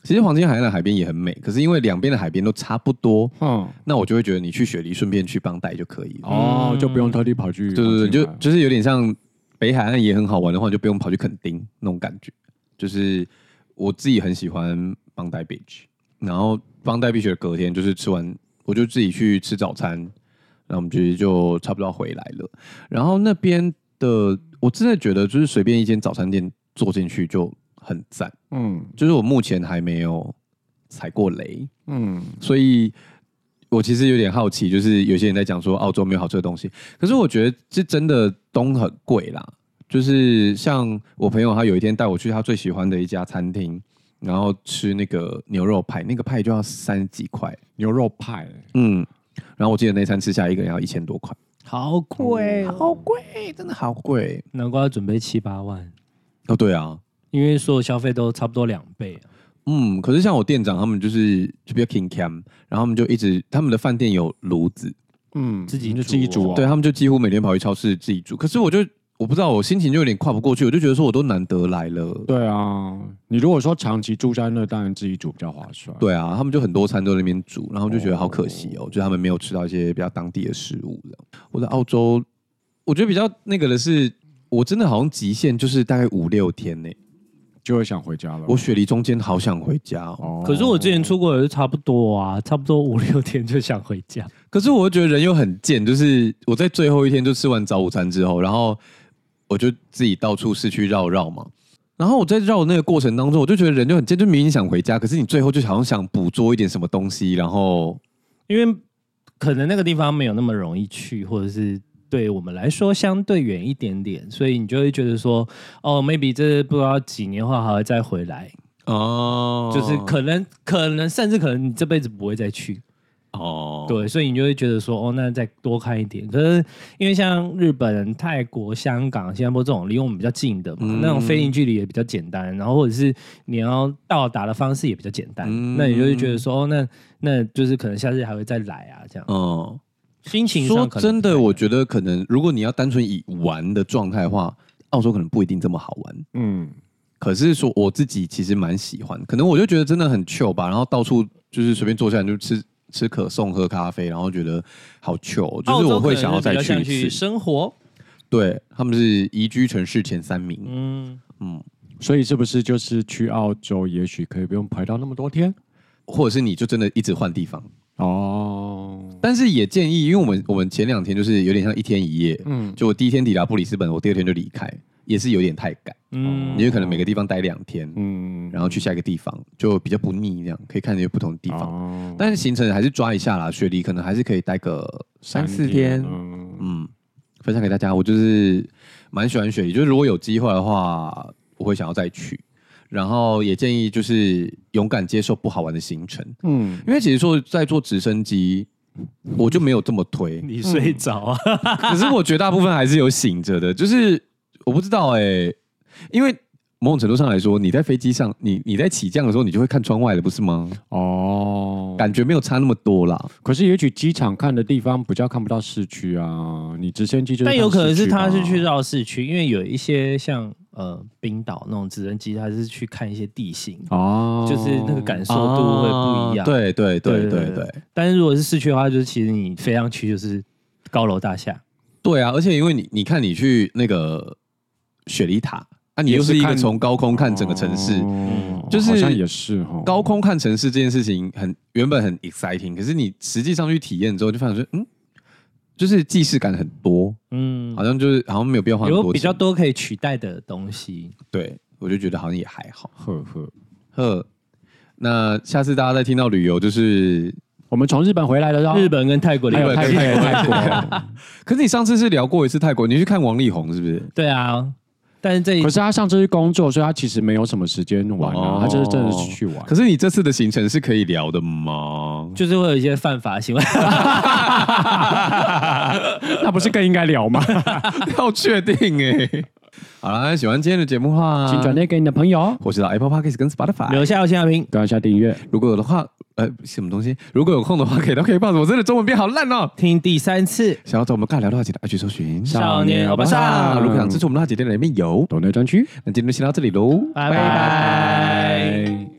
其实黄金海岸的海边也很美，可是因为两边的海边都差不多，嗯，那我就会觉得你去雪梨顺便去邦代就可以了，哦，就不用特地跑去。对对对，就就是有点像北海岸也很好玩的话，就不用跑去垦丁那种感觉。就是我自己很喜欢邦代 beach，然后邦代 beach 的隔天就是吃完，我就自己去吃早餐，然后我们其实就差不多要回来了。然后那边的我真的觉得就是随便一间早餐店坐进去就。很赞，嗯，就是我目前还没有踩过雷，嗯，所以我其实有点好奇，就是有些人在讲说澳洲没有好吃的东西，可是我觉得这真的都很贵啦。就是像我朋友，他有一天带我去他最喜欢的一家餐厅，然后吃那个牛肉派，那个派就要三十几块。牛肉派，嗯，然后我记得那餐吃下来一个人要一千多块，好贵，好贵，真的好贵，难怪要准备七八万。哦，对啊。因为所有消费都差不多两倍啊。嗯，可是像我店长他们就是就比较 king cam，然后他们就一直他们的饭店有炉子，嗯，自己就自己煮，对他们就几乎每天跑去超市自己煮。可是我就我不知道，我心情就有点跨不过去，我就觉得说我都难得来了。对啊，你如果说长期住在那，当然自己煮比较划算。对啊，他们就很多餐都在那边煮，然后就觉得好可惜哦，就他们没有吃到一些比较当地的食物。我在澳洲，我觉得比较那个的是，我真的好像极限就是大概五六天呢。就会想回家了。我雪梨中间好想回家哦，可是我之前出国也是差不多啊，差不多五六天就想回家。可是我又觉得人又很贱，就是我在最后一天就吃完早午餐之后，然后我就自己到处市区绕绕嘛。然后我在绕那个过程当中，我就觉得人就很贱，就明明想回家，可是你最后就好像想捕捉一点什么东西，然后因为可能那个地方没有那么容易去，或者是。对我们来说相对远一点点，所以你就会觉得说，哦，maybe 这不知道几年后还会再回来哦，就是可能可能甚至可能你这辈子不会再去哦，对，所以你就会觉得说，哦，那再多看一点。可是因为像日本、泰国、香港、新加坡这种离我们比较近的嘛，嗯、那种飞行距离也比较简单，然后或者是你要到达的方式也比较简单，嗯、那你就会觉得说，哦，那那就是可能下次还会再来啊，这样哦。心情说真的，我觉得可能如果你要单纯以玩的状态的话，澳洲可能不一定这么好玩。嗯，可是说我自己其实蛮喜欢，可能我就觉得真的很 chill 吧，然后到处就是随便坐下来就吃吃可颂、喝咖啡，然后觉得好 chill，就是我会想要再去一次生活。对，他们是宜居城市前三名。嗯嗯，所以是不是就是去澳洲，也许可以不用排到那么多天，或者是你就真的一直换地方哦。但是也建议，因为我们我们前两天就是有点像一天一夜，嗯，就我第一天抵达布里斯本，我第二天就离开，也是有点太赶，嗯，因为可能每个地方待两天，嗯，然后去下一个地方就比较不腻，这样可以看些不同的地方，哦，但是行程还是抓一下啦，雪梨可能还是可以待个三四天，嗯，嗯，分享给大家，我就是蛮喜欢雪梨，就是如果有机会的话，我会想要再去。然后也建议就是勇敢接受不好玩的行程，嗯，因为其实说在坐直升机，我就没有这么推。你睡着啊？可是我绝大部分还是有醒着的，就是我不知道哎、欸，因为某种程度上来说，你在飞机上，你你在起降的时候，你就会看窗外了，不是吗？哦，感觉没有差那么多啦。可是也许机场看的地方比较看不到市区啊，你直升机就，但有可能是他是去绕市区，因为有一些像。呃，冰岛那种直升机，它是去看一些地形哦，就是那个感受度会不一样。对对对对对，对。但是如果是市区的话，就是其实你飞上去就是高楼大厦。对啊，而且因为你你看你去那个雪梨塔，那、啊、你又是一个从高空看整个城市，就是好像也是高空看城市这件事情很原本很 exciting，可是你实际上去体验之后，就发现说嗯。就是既视感很多，嗯，好像就是好像没有必要花多有比较多可以取代的东西，对，我就觉得好像也还好，呵呵。呵。那下次大家再听到旅游，就是我们从日本回来的时候，日本跟泰国，还有泰国，泰国。可是你上次是聊过一次泰国，你去看王力宏是不是？对啊，但是这一可是他上次去工作，所以他其实没有什么时间玩啊，哦他就是真的是去玩。可是你这次的行程是可以聊的吗？就是会有一些犯法行为。那不是更应该聊吗？要确定哎。好了，喜欢今天的节目的话，请转贴给你的朋友，或是到 Apple Podcast 跟 Spotify 留下五星好评，关一下订阅。如果有的话，呃，什么东西？如果有空的话，可以到 KKBOX。我真的中文变好烂哦。听第三次。想要找我们尬聊的话，记得要去搜寻少年欧巴桑啊如果想支持我们的话，姐姐里面有。懂内专区，那今天就先到这里喽，拜拜。